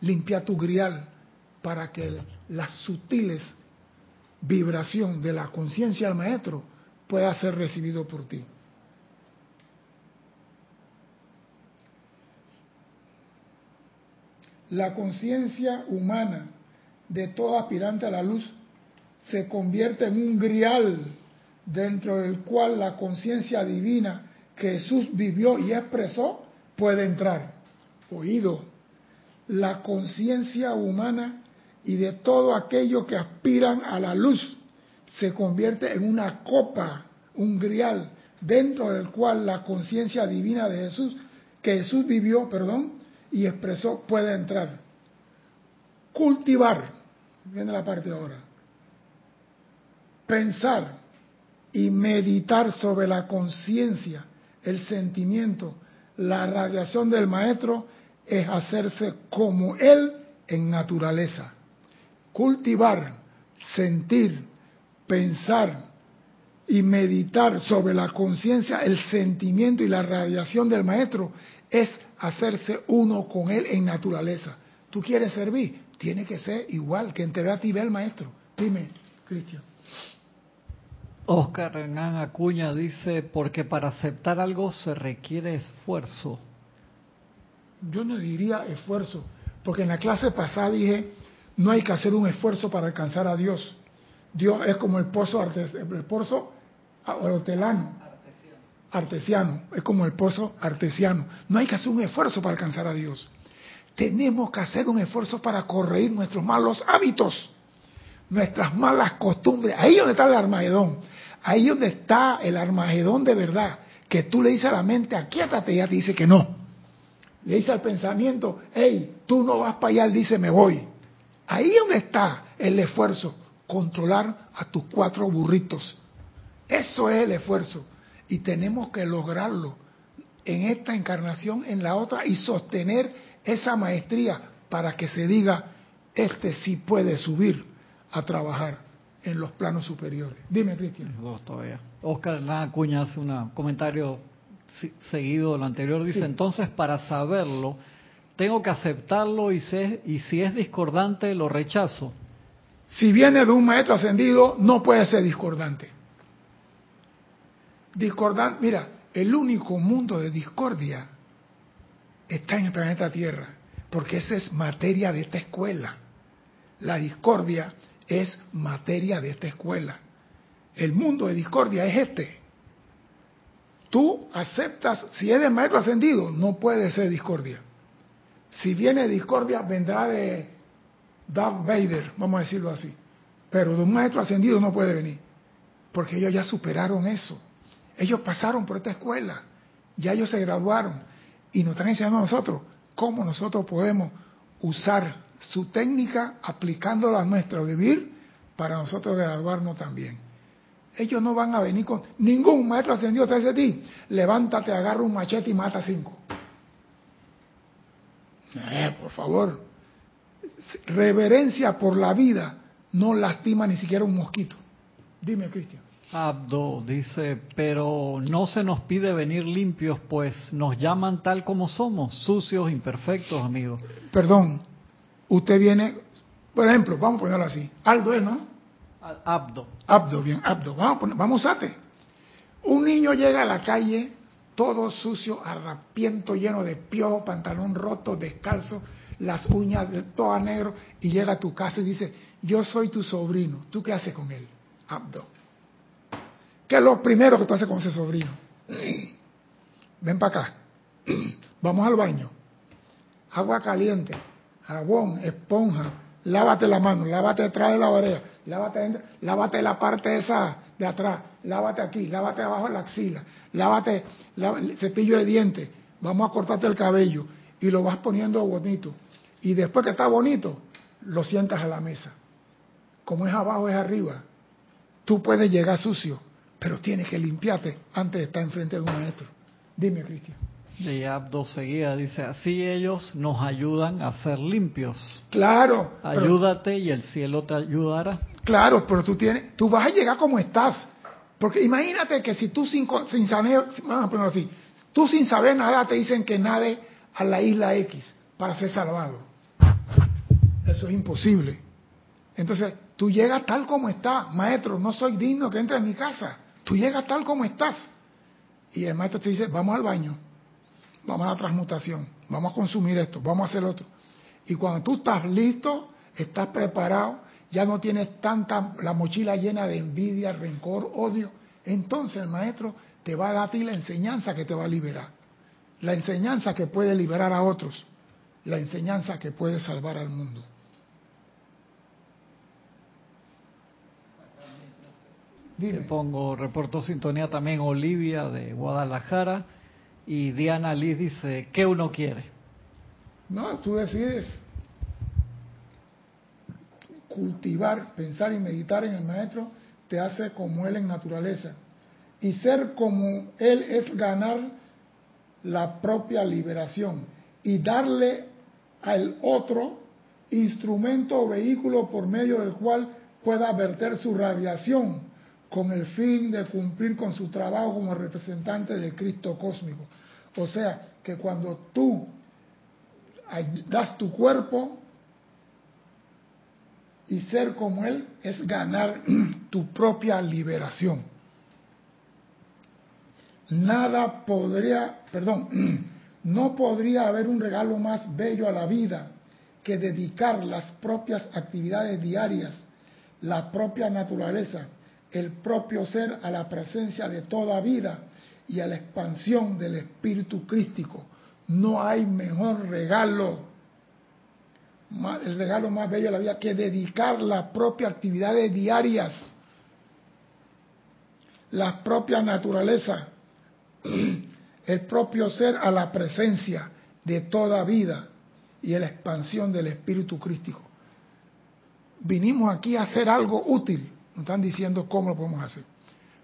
Speaker 1: limpiar tu grial, para que las sutiles vibración de la conciencia del maestro pueda ser recibido por ti. la conciencia humana de todo aspirante a la luz se convierte en un grial dentro del cual la conciencia divina que Jesús vivió y expresó puede entrar. Oído, la conciencia humana y de todo aquello que aspiran a la luz se convierte en una copa, un grial, dentro del cual la conciencia divina de Jesús, que Jesús vivió, perdón, y expresó puede entrar. Cultivar, viene la parte ahora. Pensar y meditar sobre la conciencia, el sentimiento, la radiación del maestro es hacerse como él en naturaleza. Cultivar, sentir, pensar y meditar sobre la conciencia, el sentimiento y la radiación del maestro es hacerse uno con Él en naturaleza. ¿Tú quieres servir? Tiene que ser igual. que te ve a ti ve al maestro. Dime, Cristian.
Speaker 2: Oscar Hernán Acuña dice, porque para aceptar algo se requiere esfuerzo.
Speaker 1: Yo no diría esfuerzo, porque en la clase pasada dije, no hay que hacer un esfuerzo para alcanzar a Dios. Dios es como el pozo, el pozo hortelano artesiano, es como el pozo artesiano. No hay que hacer un esfuerzo para alcanzar a Dios. Tenemos que hacer un esfuerzo para corregir nuestros malos hábitos, nuestras malas costumbres. Ahí donde está el Armagedón. Ahí donde está el Armagedón de verdad. Que tú le dices a la mente, aquíétate, ya te dice que no. Le dice al pensamiento, hey, tú no vas para allá, él dice, me voy. Ahí donde está el esfuerzo, controlar a tus cuatro burritos. Eso es el esfuerzo y tenemos que lograrlo en esta encarnación, en la otra, y sostener esa maestría para que se diga, este sí puede subir a trabajar en los planos superiores. Dime, Cristian.
Speaker 2: Dos todavía. Oscar Acuña hace un comentario seguido de lo anterior. Dice, entonces para saberlo, tengo que aceptarlo y, y si es discordante, lo rechazo.
Speaker 1: Si viene de un maestro ascendido, no puede ser discordante discordante. Mira, el único mundo de discordia está en el planeta Tierra, porque esa es materia de esta escuela. La discordia es materia de esta escuela. el mundo de discordia es este. Tú aceptas, si es de maestro ascendido, no puede ser discordia. Si viene discordia, vendrá de Darth Vader, vamos a decirlo así. Pero de un maestro ascendido no puede venir, porque ellos ya superaron eso. Ellos pasaron por esta escuela, ya ellos se graduaron y nos están enseñando a nosotros cómo nosotros podemos usar su técnica aplicándola a nuestro vivir para nosotros graduarnos también. Ellos no van a venir con ningún maestro ascendido te dice a ti, levántate, agarra un machete y mata cinco. Eh, por favor, reverencia por la vida no lastima ni siquiera un mosquito. Dime, Cristian.
Speaker 2: Abdo dice, pero no se nos pide venir limpios, pues nos llaman tal como somos, sucios, imperfectos, amigos.
Speaker 1: Perdón, usted viene, por ejemplo, vamos a ponerlo así, Aldo es, ¿no?
Speaker 2: Abdo.
Speaker 1: Abdo, bien, Abdo, vamos a, poner, vamos a Un niño llega a la calle todo sucio, arrapiento, lleno de piojo, pantalón roto, descalzo, las uñas todas negro, y llega a tu casa y dice, yo soy tu sobrino, ¿tú qué haces con él? Abdo. ¿Qué es lo primero que tú haces con ese sobrino? Ven para acá. Vamos al baño. Agua caliente, jabón, esponja, lávate la mano, lávate detrás de la oreja, lávate, lávate la parte esa de atrás, lávate aquí, lávate abajo de la axila, lávate el cepillo de dientes, vamos a cortarte el cabello y lo vas poniendo bonito. Y después que está bonito, lo sientas a la mesa. Como es abajo, es arriba. Tú puedes llegar sucio, pero tienes que limpiarte antes de estar enfrente de un maestro. Dime, Cristian.
Speaker 2: De Abdo seguida dice, así ellos nos ayudan a ser limpios.
Speaker 1: Claro.
Speaker 2: Ayúdate y el cielo te ayudará.
Speaker 1: Claro, pero tú tienes, tú vas a llegar como estás. Porque imagínate que si tú sin, sin saber, vamos a así, tú sin saber nada te dicen que nade a la isla X para ser salvado. Eso es imposible. Entonces, tú llegas tal como estás. Maestro, no soy digno que entre en mi casa. Tú llegas tal como estás. Y el maestro te dice, vamos al baño, vamos a la transmutación, vamos a consumir esto, vamos a hacer otro. Y cuando tú estás listo, estás preparado, ya no tienes tanta la mochila llena de envidia, rencor, odio, entonces el maestro te va a dar a ti la enseñanza que te va a liberar. La enseñanza que puede liberar a otros. La enseñanza que puede salvar al mundo.
Speaker 2: Pongo, reportó sintonía también Olivia de Guadalajara y Diana Liz dice, ¿qué uno quiere?
Speaker 1: No, tú decides cultivar, pensar y meditar en el maestro te hace como él en naturaleza. Y ser como él es ganar la propia liberación y darle al otro instrumento o vehículo por medio del cual pueda verter su radiación con el fin de cumplir con su trabajo como representante del Cristo cósmico. O sea, que cuando tú das tu cuerpo y ser como Él es ganar tu propia liberación. Nada podría, perdón, no podría haber un regalo más bello a la vida que dedicar las propias actividades diarias, la propia naturaleza, el propio ser a la presencia de toda vida y a la expansión del espíritu crístico. No hay mejor regalo, el regalo más bello de la vida que dedicar las propias actividades diarias, la propia naturaleza, el propio ser a la presencia de toda vida y a la expansión del espíritu crístico. Vinimos aquí a hacer algo útil nos están diciendo cómo lo podemos hacer.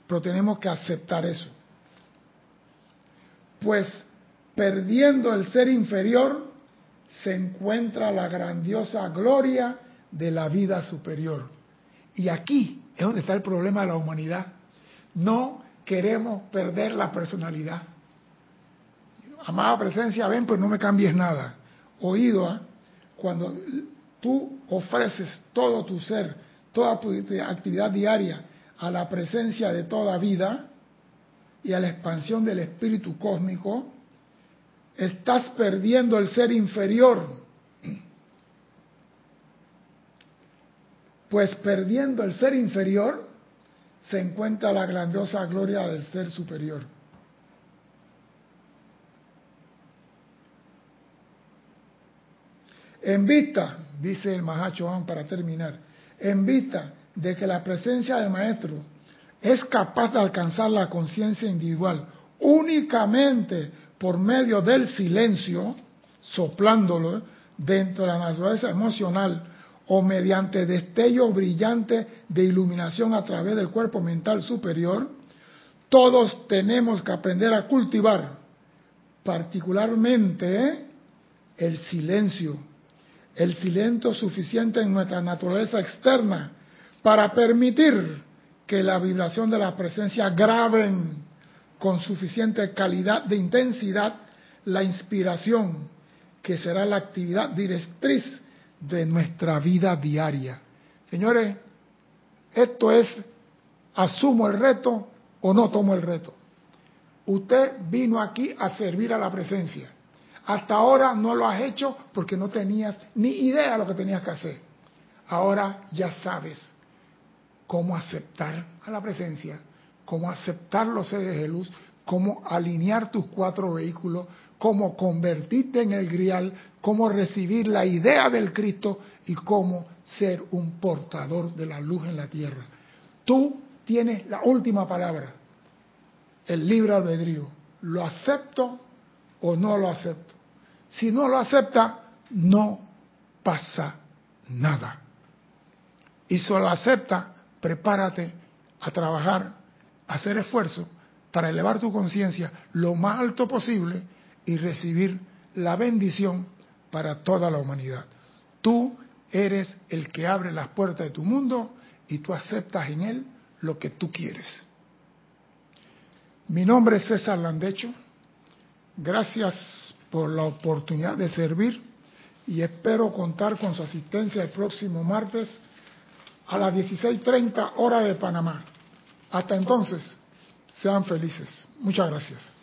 Speaker 1: Pero tenemos que aceptar eso. Pues perdiendo el ser inferior, se encuentra la grandiosa gloria de la vida superior. Y aquí es donde está el problema de la humanidad. No queremos perder la personalidad. Amada presencia, ven, pues no me cambies nada. Oído, ¿ah? cuando tú ofreces todo tu ser toda tu actividad diaria a la presencia de toda vida y a la expansión del espíritu cósmico, estás perdiendo el ser inferior. Pues perdiendo el ser inferior, se encuentra la grandiosa gloria del ser superior. En vista, dice el Mahacho para terminar, en vista de que la presencia del Maestro es capaz de alcanzar la conciencia individual únicamente por medio del silencio, soplándolo dentro de la naturaleza emocional o mediante destello brillante de iluminación a través del cuerpo mental superior, todos tenemos que aprender a cultivar particularmente el silencio, el silencio suficiente en nuestra naturaleza externa para permitir que la vibración de la presencia graben con suficiente calidad de intensidad la inspiración, que será la actividad directriz de nuestra vida diaria. Señores, esto es, asumo el reto o no tomo el reto. Usted vino aquí a servir a la presencia. Hasta ahora no lo has hecho porque no tenías ni idea de lo que tenías que hacer. Ahora ya sabes cómo aceptar a la presencia, cómo aceptar los seres de luz, cómo alinear tus cuatro vehículos, cómo convertirte en el grial, cómo recibir la idea del Cristo y cómo ser un portador de la luz en la tierra. Tú tienes la última palabra, el libre albedrío. ¿Lo acepto o no lo acepto? Si no lo acepta, no pasa nada. Y si lo acepta, prepárate a trabajar, a hacer esfuerzo para elevar tu conciencia lo más alto posible y recibir la bendición para toda la humanidad. Tú eres el que abre las puertas de tu mundo y tú aceptas en él lo que tú quieres. Mi nombre es César Landecho. Gracias por la oportunidad de servir y espero contar con su asistencia el próximo martes a las 16.30 hora de Panamá. Hasta entonces, sean felices. Muchas gracias.